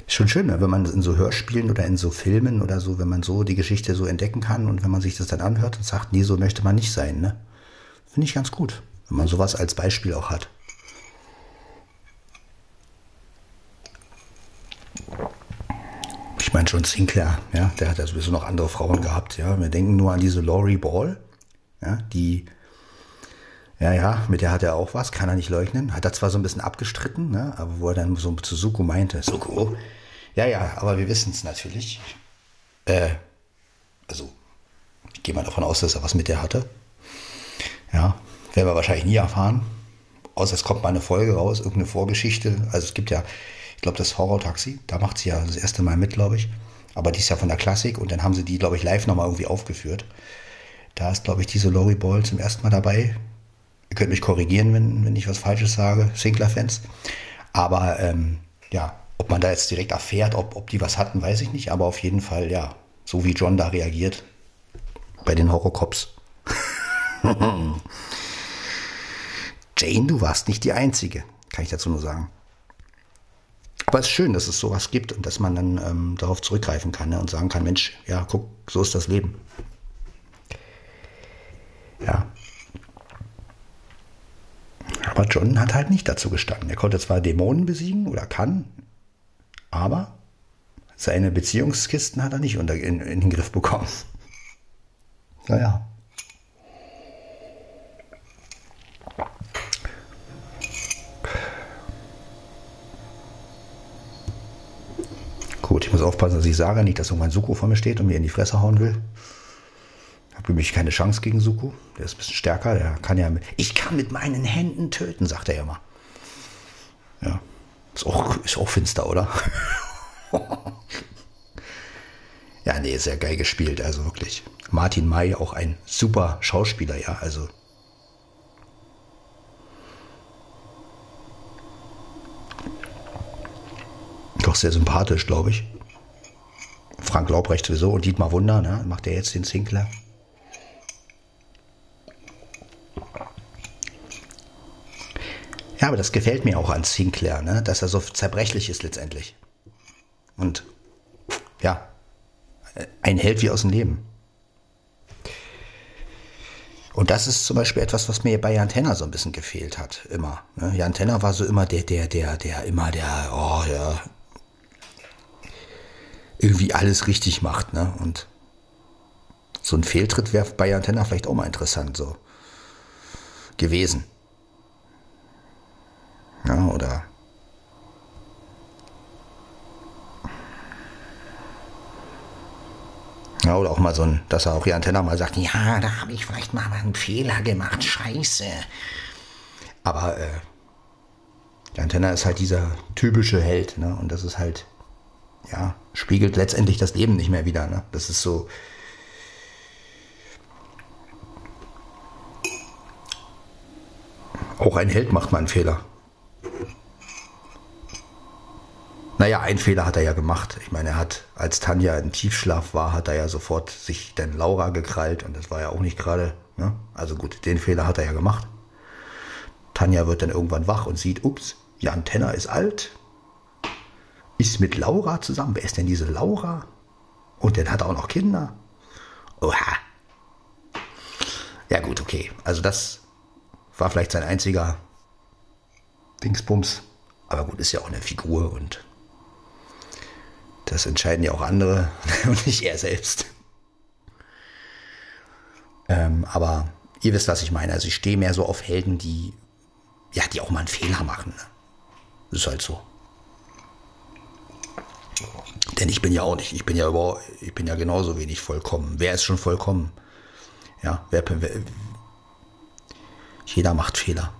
ist schon schön, ne, wenn man in so Hörspielen oder in so Filmen oder so, wenn man so die Geschichte so entdecken kann und wenn man sich das dann anhört und sagt, nee, so möchte man nicht sein. Ne? Finde ich ganz gut, wenn man sowas als Beispiel auch hat. Ich meine schon Sinclair, ja, der hat ja sowieso noch andere Frauen gehabt, ja. Wir denken nur an diese Laurie Ball, ja, die, ja, ja, mit der hat er auch was, kann er nicht leugnen. Hat er zwar so ein bisschen abgestritten, ne, aber wo er dann so zu Suko meinte, Suko, ja, ja, aber wir wissen es natürlich. Äh, also, ich gehe mal davon aus, dass er was mit der hatte. Ja, Werden wir wahrscheinlich nie erfahren. Außer es kommt mal eine Folge raus, irgendeine Vorgeschichte. Also es gibt ja, glaube, das Horror-Taxi, da macht sie ja das erste Mal mit, glaube ich. Aber die ist ja von der Klassik und dann haben sie die, glaube ich, live nochmal irgendwie aufgeführt. Da ist, glaube ich, diese Lori Ball zum ersten Mal dabei. Ihr könnt mich korrigieren, wenn, wenn ich was Falsches sage, Sinclair-Fans. Aber ähm, ja, ob man da jetzt direkt erfährt, ob, ob die was hatten, weiß ich nicht. Aber auf jeden Fall, ja, so wie John da reagiert bei den Horrorcops. Jane, du warst nicht die Einzige, kann ich dazu nur sagen. Aber es ist schön, dass es sowas gibt und dass man dann ähm, darauf zurückgreifen kann ne, und sagen kann, Mensch, ja, guck, so ist das Leben. Ja. Aber John hat halt nicht dazu gestanden. Er konnte zwar Dämonen besiegen oder kann, aber seine Beziehungskisten hat er nicht unter, in, in den Griff bekommen. Naja. Gut, ich muss aufpassen, dass ich sage nicht, dass irgendwann Suko vor mir steht und mir in die Fresse hauen will. Habe nämlich keine Chance gegen Suko. Der ist ein bisschen stärker. Der kann ja. Mit, ich kann mit meinen Händen töten, sagt er immer. Ja. Ist auch, ist auch finster, oder? ja, nee, sehr geil gespielt, also wirklich. Martin May auch ein super Schauspieler, ja, also. Doch sehr sympathisch, glaube ich. Frank Laubrecht sowieso und Dietmar Wunder, ne? macht er jetzt den Sinclair. Ja, aber das gefällt mir auch an Sinclair, ne? dass er so zerbrechlich ist letztendlich. Und ja, ein Held wie aus dem Leben. Und das ist zum Beispiel etwas, was mir bei Jan Tenner so ein bisschen gefehlt hat, immer. Ne? Jan Tenner war so immer der, der, der, der, immer der, oh ja, irgendwie alles richtig macht, ne? Und so ein Fehltritt wäre bei Jan Tenner vielleicht auch mal interessant, so gewesen. Ja, oder Ja, oder auch mal so ein, dass er auch Jan Tenner mal sagt, ja, da habe ich vielleicht mal einen Fehler gemacht, scheiße. Aber äh, Jan Tenner ist halt dieser typische Held, ne? Und das ist halt, ja, spiegelt letztendlich das Leben nicht mehr wieder, ne? Das ist so. Auch ein Held macht mal einen Fehler. Naja, einen Fehler hat er ja gemacht. Ich meine, er hat, als Tanja im Tiefschlaf war, hat er ja sofort sich dann Laura gekrallt und das war ja auch nicht gerade, ne? Also gut, den Fehler hat er ja gemacht. Tanja wird dann irgendwann wach und sieht, ups, Jan Tenner ist alt, ist mit Laura zusammen. Wer ist denn diese Laura? Und dann hat er auch noch Kinder. Oha. Ja gut, okay. Also das war vielleicht sein einziger Dingsbums. Aber gut, ist ja auch eine Figur und das entscheiden ja auch andere und nicht er selbst. Ähm, aber ihr wisst, was ich meine. Also ich stehe mehr so auf Helden, die, ja, die auch mal einen Fehler machen. Ne? Ist halt so. Denn ich bin ja auch nicht, ich bin ja ich bin ja genauso wenig vollkommen. Wer ist schon vollkommen? Ja, wer, wer jeder macht Fehler.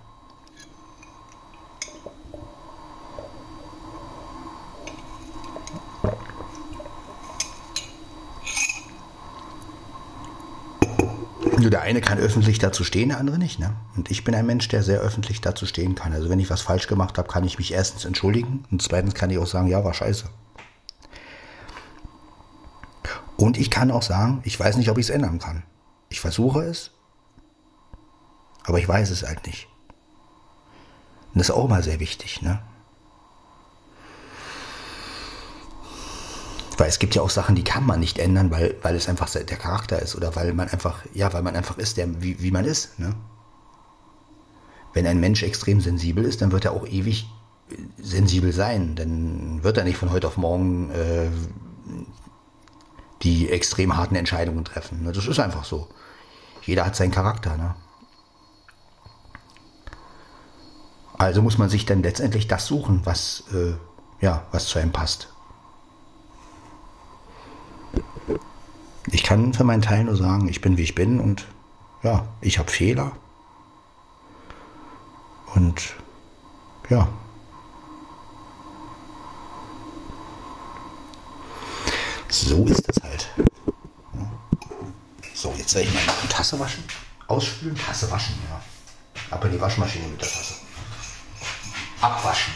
Nur der eine kann öffentlich dazu stehen, der andere nicht. Ne? Und ich bin ein Mensch, der sehr öffentlich dazu stehen kann. Also wenn ich was falsch gemacht habe, kann ich mich erstens entschuldigen und zweitens kann ich auch sagen, ja, war scheiße. Und ich kann auch sagen, ich weiß nicht, ob ich es ändern kann. Ich versuche es, aber ich weiß es halt nicht. Und das ist auch mal sehr wichtig. Ne? Weil es gibt ja auch Sachen, die kann man nicht ändern, weil, weil es einfach der Charakter ist oder weil man einfach, ja, weil man einfach ist, der, wie, wie man ist. Ne? Wenn ein Mensch extrem sensibel ist, dann wird er auch ewig sensibel sein. Dann wird er nicht von heute auf morgen äh, die extrem harten Entscheidungen treffen. Ne? Das ist einfach so. Jeder hat seinen Charakter. Ne? Also muss man sich dann letztendlich das suchen, was, äh, ja, was zu einem passt. Ich kann für meinen Teil nur sagen, ich bin wie ich bin und ja, ich habe Fehler. Und ja. So ist das halt. So, jetzt werde ich mal eine Tasse waschen. Ausspülen, Tasse waschen, ja. Aber die Waschmaschine mit der Tasse. Abwaschen.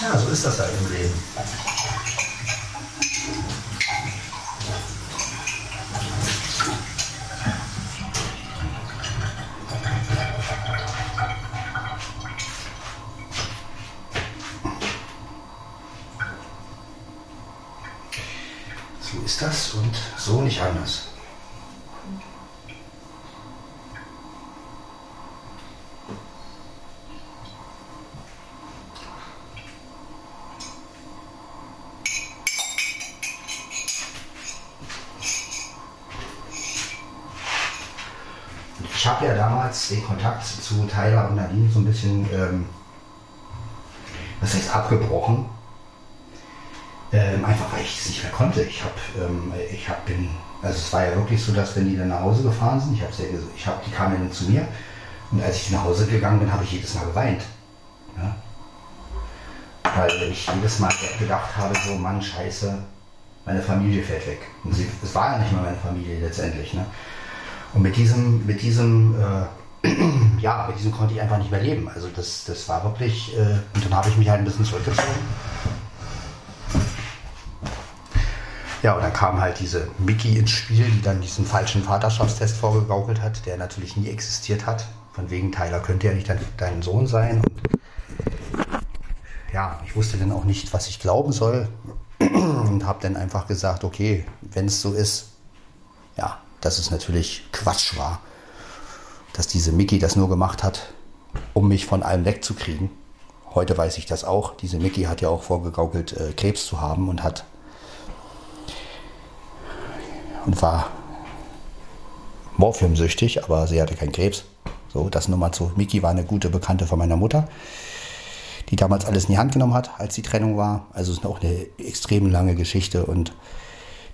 Ja, so ist das halt im Leben. So ist das und so nicht anders. ich habe ja damals den Kontakt zu Tyler und Nadine so ein bisschen, ähm, was heißt abgebrochen. Ähm, einfach weil ich es nicht mehr konnte. Ich habe, ähm, ich habe bin, also es war ja wirklich so, dass wenn die dann nach Hause gefahren sind, ich habe ich habe, die kamen dann zu mir und als ich nach Hause gegangen bin, habe ich jedes Mal geweint. Ja? Weil ich jedes Mal gedacht habe, so Mann, scheiße, meine Familie fährt weg. Und sie, es war ja nicht mal meine Familie letztendlich. Ne? Und mit diesem, mit diesem, äh, ja, mit diesem konnte ich einfach nicht mehr leben. Also das, das war wirklich, äh, und dann habe ich mich halt ein bisschen zurückgezogen. Ja, und dann kam halt diese Mickey ins Spiel, die dann diesen falschen Vaterschaftstest vorgegaukelt hat, der natürlich nie existiert hat. Von wegen Tyler könnte ja nicht dein, dein Sohn sein. Und ja, ich wusste dann auch nicht, was ich glauben soll. Und habe dann einfach gesagt, okay, wenn es so ist, ja, dass es natürlich Quatsch war, dass diese Mickey das nur gemacht hat, um mich von allem wegzukriegen. Heute weiß ich das auch. Diese Mickey hat ja auch vorgegaukelt, äh, Krebs zu haben und hat und war morphiumsüchtig, aber sie hatte keinen Krebs. So, das nur mal zu. Mickey war eine gute Bekannte von meiner Mutter, die damals alles in die Hand genommen hat, als die Trennung war. Also es ist auch eine extrem lange Geschichte und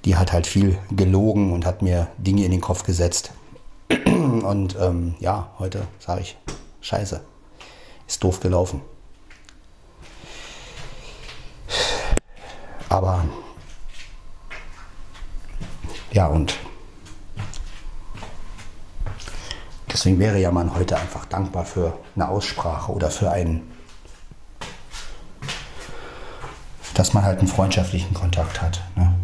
die hat halt viel gelogen und hat mir Dinge in den Kopf gesetzt. Und ähm, ja, heute sage ich, scheiße, ist doof gelaufen. Aber ja, und deswegen wäre ja man heute einfach dankbar für eine Aussprache oder für einen, dass man halt einen freundschaftlichen Kontakt hat. Ne?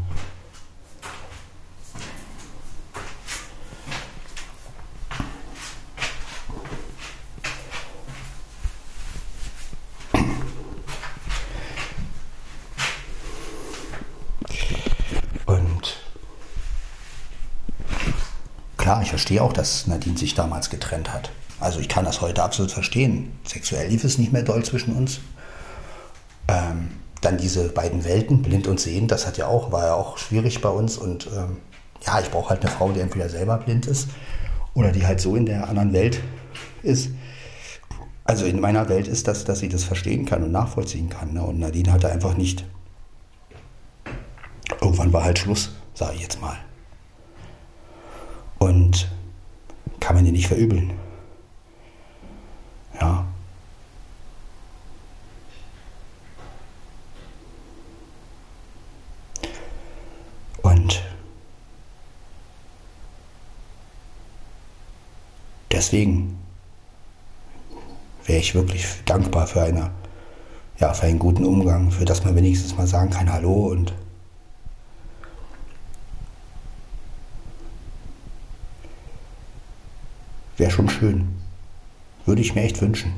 Klar, ich verstehe auch, dass Nadine sich damals getrennt hat. Also ich kann das heute absolut verstehen. Sexuell lief es nicht mehr doll zwischen uns. Ähm, dann diese beiden Welten, blind und sehend, das hat ja auch, war ja auch schwierig bei uns. Und ähm, ja, ich brauche halt eine Frau, die entweder selber blind ist oder die halt so in der anderen Welt ist. Also in meiner Welt ist das, dass sie das verstehen kann und nachvollziehen kann. Ne? Und Nadine hatte einfach nicht. Irgendwann war halt Schluss, sage ich jetzt mal. Und kann man dir nicht verübeln. Ja. Und deswegen wäre ich wirklich dankbar für eine, ja, für einen guten Umgang, für das man wenigstens mal sagen kann Hallo und Wäre schon schön. Würde ich mir echt wünschen.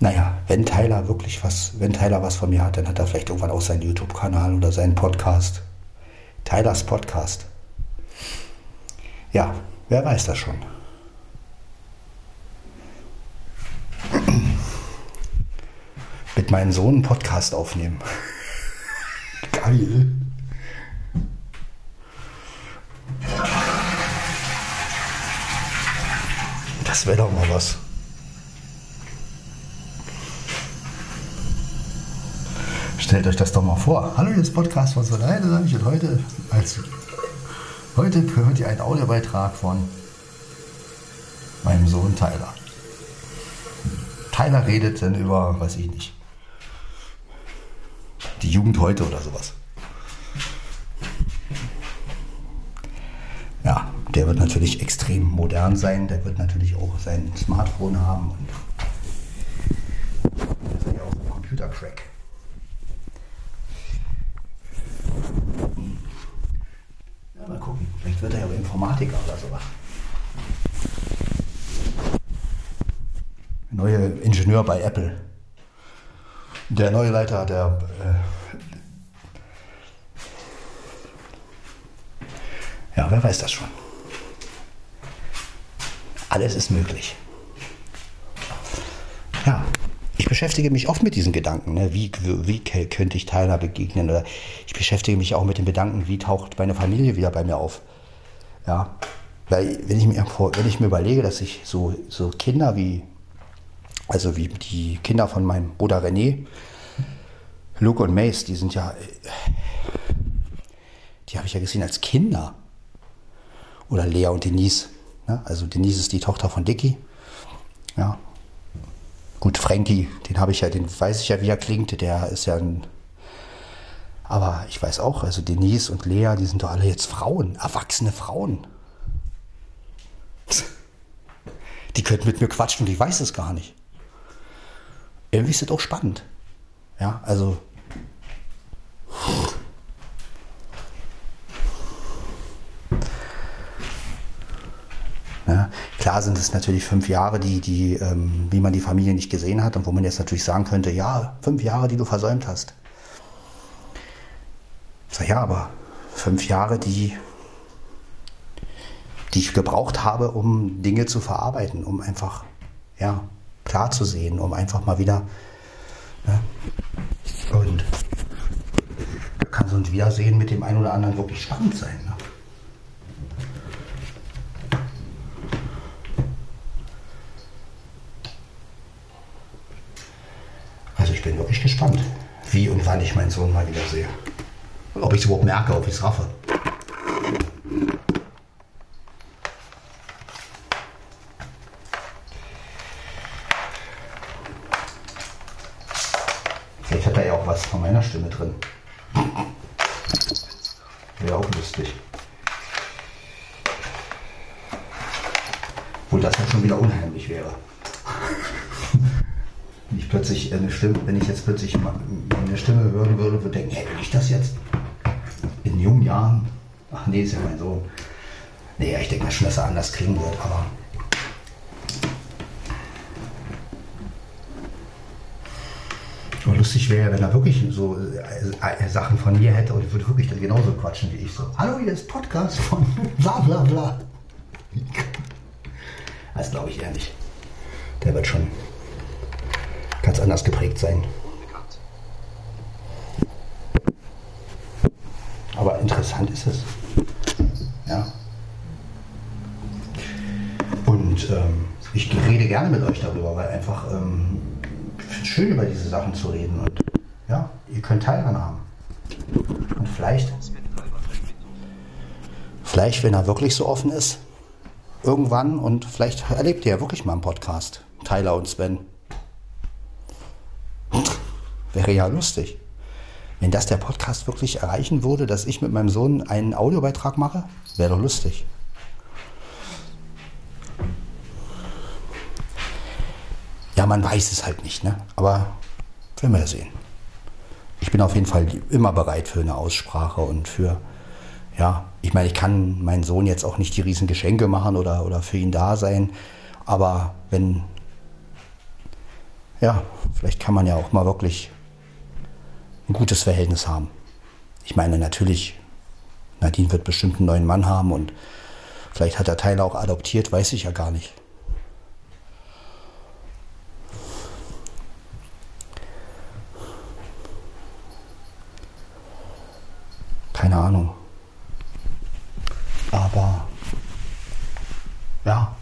Naja, wenn Tyler wirklich was, wenn Tyler was von mir hat, dann hat er vielleicht irgendwann auch seinen YouTube-Kanal oder seinen Podcast. Tylers Podcast. Ja, wer weiß das schon. Mit meinem Sohn einen Podcast aufnehmen. Geil. Das wäre doch mal was. Stellt euch das doch mal vor. Hallo, ist Podcast von so alleine sage ich und heute, als, heute hört ihr einen Audiobeitrag von meinem Sohn Tyler. Tyler redet dann über, weiß ich nicht, die Jugend heute oder sowas. Ja, der wird natürlich extrem modern sein, der wird natürlich auch sein Smartphone haben und der ist ja auch ein Computercrack. Ja, mal gucken, vielleicht wird er ja Informatiker oder sowas. Neue Ingenieur bei Apple. Der neue Leiter der äh, Ja, wer weiß das schon. Alles ist möglich. Ja, ich beschäftige mich oft mit diesen Gedanken. Ne? Wie, wie könnte ich Tyler begegnen? Oder ich beschäftige mich auch mit den Gedanken, wie taucht meine Familie wieder bei mir auf? Ja, weil wenn ich mir, wenn ich mir überlege, dass ich so, so Kinder wie, also wie die Kinder von meinem Bruder René, Luke und Mace, die sind ja, die habe ich ja gesehen als Kinder. Oder Lea und Denise. Ne? Also Denise ist die Tochter von Dicky. Ja. Gut, Frankie, den habe ich ja, den weiß ich ja, wie er klingt. Der ist ja ein. Aber ich weiß auch, also Denise und Lea, die sind doch alle jetzt Frauen, erwachsene Frauen. Die könnten mit mir quatschen und ich weiß es gar nicht. Irgendwie ist es auch spannend. Ja, also Ja, klar sind es natürlich fünf Jahre, die, die, ähm, wie man die Familie nicht gesehen hat und wo man jetzt natürlich sagen könnte, ja, fünf Jahre, die du versäumt hast. Ich sage, ja, aber fünf Jahre, die, die ich gebraucht habe, um Dinge zu verarbeiten, um einfach ja, klar zu sehen, um einfach mal wieder ne, und da kann so ein Wiedersehen mit dem einen oder anderen wirklich spannend sein. Ne? bin wirklich gespannt, wie und wann ich meinen Sohn mal wieder sehe. Ob ich es überhaupt merke, ob ich es raffe. Vielleicht hat er ja auch was von meiner Stimme drin. Wäre auch lustig. Obwohl das ja schon wieder unheimlich wäre plötzlich eine Stimme, wenn ich jetzt plötzlich eine Stimme hören würde, würde ich denken, hey, bin ich das jetzt? In jungen Jahren? Ach nee, ist ja mein Sohn. Nee, ich denke mal schon, dass er anders klingen wird, aber. Aber lustig wäre, wenn er wirklich so äh, Sachen von mir hätte und würde wirklich genauso quatschen wie ich. So, hallo, hier ist Podcast von bla bla bla. Das glaube ich eher nicht. Der wird schon ganz anders geprägt sein. Aber interessant ist es. Ja. Und ähm, ich rede gerne mit euch darüber, weil einfach ähm, ich schön, über diese Sachen zu reden. Und ja, ihr könnt Teil daran haben. Und vielleicht, vielleicht, wenn er wirklich so offen ist, irgendwann und vielleicht erlebt ihr ja wirklich mal einen Podcast. Tyler und Sven. Wäre ja lustig. Wenn das der Podcast wirklich erreichen würde, dass ich mit meinem Sohn einen Audiobeitrag mache, wäre doch lustig. Man weiß es halt nicht, ne? aber werden wir ja sehen. Ich bin auf jeden Fall immer bereit für eine Aussprache und für, ja, ich meine, ich kann meinen Sohn jetzt auch nicht die riesen Geschenke machen oder, oder für ihn da sein, aber wenn, ja, vielleicht kann man ja auch mal wirklich ein gutes Verhältnis haben. Ich meine, natürlich, Nadine wird bestimmt einen neuen Mann haben und vielleicht hat er Teile auch adoptiert, weiß ich ja gar nicht. Keine Ahnung. Aber ja,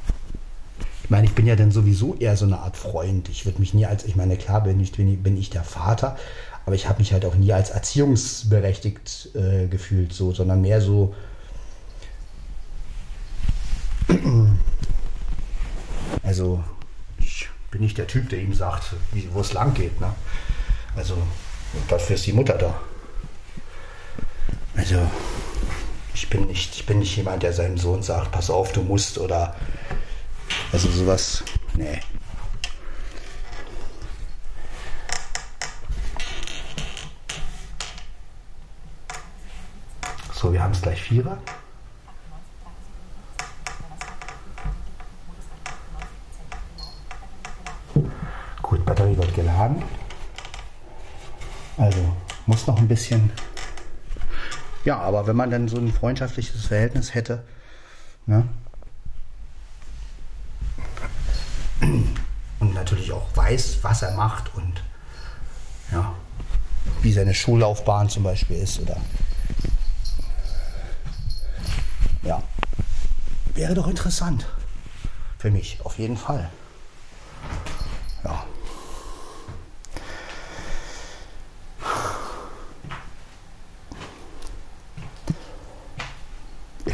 ich meine, ich bin ja dann sowieso eher so eine Art Freund. Ich würde mich nie als, ich meine, klar bin ich, bin ich der Vater, aber ich habe mich halt auch nie als erziehungsberechtigt äh, gefühlt, so, sondern mehr so. Also, ich bin nicht der Typ, der ihm sagt, wo es lang geht. Ne? Also, dafür ist die Mutter da. Also, ich bin nicht, ich bin nicht jemand, der seinem Sohn sagt, pass auf, du musst oder also sowas. Nee. So, wir haben es gleich Vierer. Gut, Batterie wird geladen. Also muss noch ein bisschen. Ja, aber wenn man dann so ein freundschaftliches Verhältnis hätte, ne? und natürlich auch weiß, was er macht und ja, wie seine Schullaufbahn zum Beispiel ist oder ja, wäre doch interessant für mich auf jeden Fall. Ja.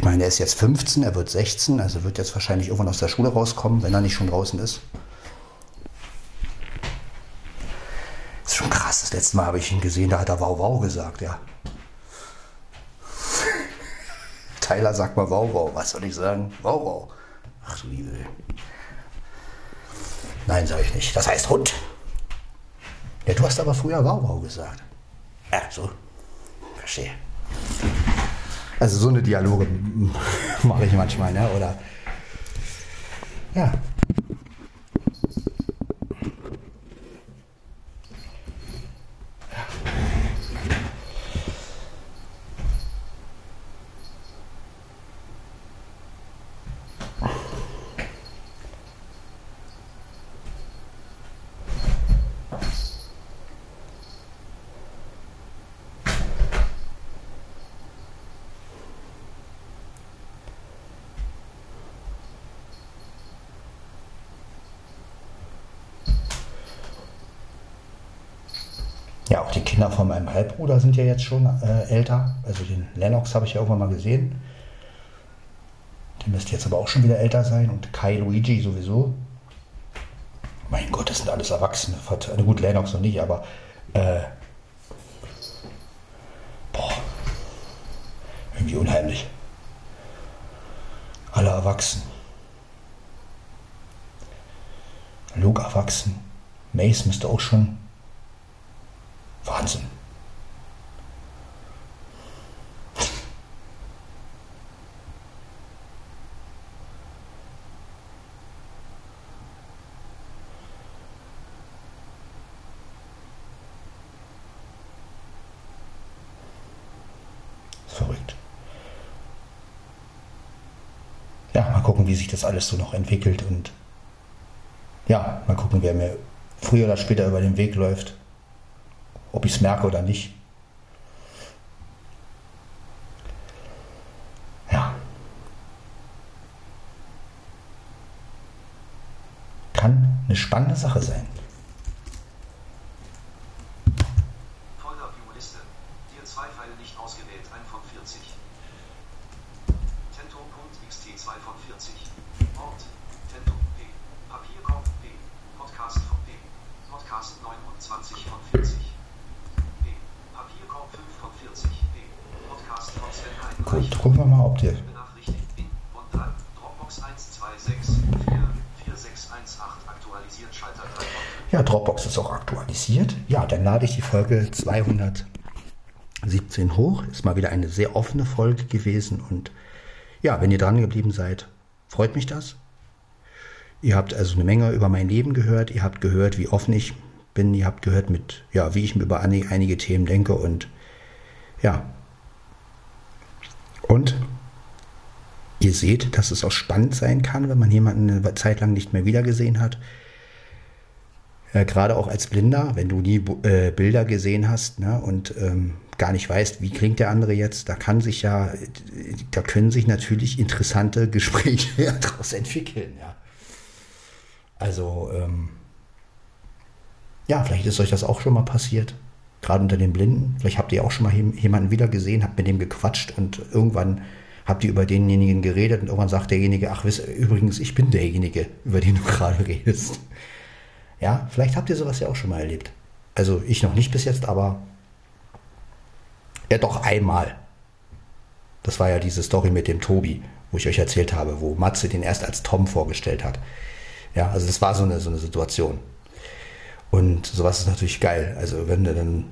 Meine, er ist jetzt 15, er wird 16, also wird jetzt wahrscheinlich irgendwann aus der Schule rauskommen, wenn er nicht schon draußen ist. Ist schon krass. Das letzte Mal habe ich ihn gesehen, da hat er Wow Wow gesagt, ja. Tyler sagt mal Wow Wow. Was soll ich sagen? Wow Wow. Ach du liebe. Nein, sage ich nicht. Das heißt Hund. Ja, du hast aber früher Wow Wow gesagt. Ja, so. Verstehe. Also so eine Dialoge mache ich manchmal, ne? Oder ja. Kinder von meinem Halbbruder sind ja jetzt schon äh, älter. Also den Lennox habe ich ja irgendwann mal gesehen. Der müsste jetzt aber auch schon wieder älter sein. Und Kai Luigi sowieso. Mein Gott, das sind alles Erwachsene. Also gut, Lennox noch nicht, aber äh, boah, irgendwie unheimlich. Alle erwachsen. Luke erwachsen. Mace müsste auch schon Ja, mal gucken, wie sich das alles so noch entwickelt und ja, mal gucken, wer mir früher oder später über den Weg läuft ob ich es merke oder nicht. Ja. Kann eine spannende Sache sein. Ja, Dropbox ist auch aktualisiert. Ja, dann lade ich die Folge 217 hoch. Ist mal wieder eine sehr offene Folge gewesen. Und ja, wenn ihr dran geblieben seid, freut mich das. Ihr habt also eine Menge über mein Leben gehört. Ihr habt gehört, wie offen ich bin. Ihr habt gehört, mit, ja, wie ich mir über einige Themen denke. Und ja. Und ihr seht, dass es auch spannend sein kann, wenn man jemanden eine Zeit lang nicht mehr wiedergesehen hat äh, gerade auch als Blinder, wenn du nie äh, Bilder gesehen hast ne, und ähm, gar nicht weißt, wie klingt der andere jetzt, da kann sich ja, da können sich natürlich interessante Gespräche daraus entwickeln, ja. Also, ähm, ja, vielleicht ist euch das auch schon mal passiert. Gerade unter den Blinden. Vielleicht habt ihr auch schon mal jemanden wieder gesehen, habt mit dem gequatscht und irgendwann habt ihr über denjenigen geredet und irgendwann sagt derjenige, ach, übrigens, ich bin derjenige, über den du gerade redest. Ja, vielleicht habt ihr sowas ja auch schon mal erlebt. Also ich noch nicht bis jetzt, aber ja doch einmal. Das war ja diese Story mit dem Tobi, wo ich euch erzählt habe, wo Matze den erst als Tom vorgestellt hat. Ja, also das war so eine, so eine Situation. Und sowas ist natürlich geil. Also wenn du dann,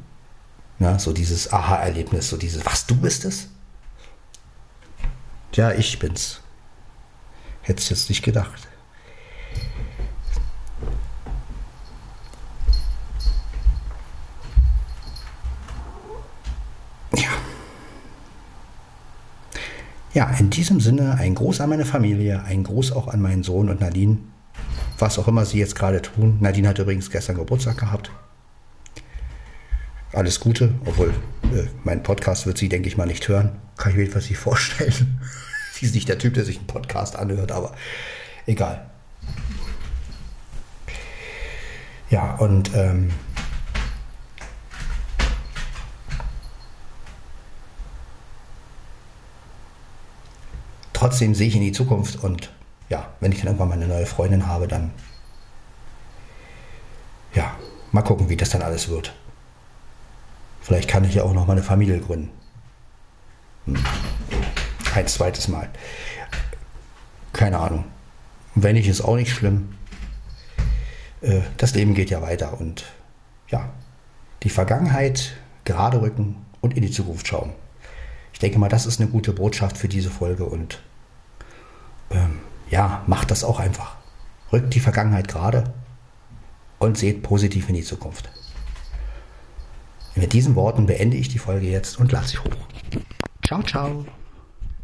na, so dieses Aha-Erlebnis, so dieses, was, du bist es? Tja, ich bin's. Hättest jetzt nicht gedacht. Ja, in diesem Sinne ein Gruß an meine Familie, ein Gruß auch an meinen Sohn und Nadine was auch immer sie jetzt gerade tun. Nadine hat übrigens gestern Geburtstag gehabt. Alles Gute, obwohl äh, mein Podcast wird sie, denke ich mal, nicht hören. Kann ich mir jedenfalls nicht vorstellen. sie ist nicht der Typ, der sich einen Podcast anhört, aber egal. Ja, und ähm, trotzdem sehe ich in die Zukunft und ja, wenn ich dann irgendwann mal eine neue Freundin habe, dann ja, mal gucken, wie das dann alles wird. Vielleicht kann ich ja auch noch mal eine Familie gründen. Hm. Ein zweites Mal. Keine Ahnung. Wenn nicht, ist auch nicht schlimm. Äh, das Leben geht ja weiter und ja, die Vergangenheit gerade rücken und in die Zukunft schauen. Ich denke mal, das ist eine gute Botschaft für diese Folge und ähm, ja, macht das auch einfach. Rückt die Vergangenheit gerade und seht positiv in die Zukunft. Mit diesen Worten beende ich die Folge jetzt und lasse sie hoch. Ciao, ciao.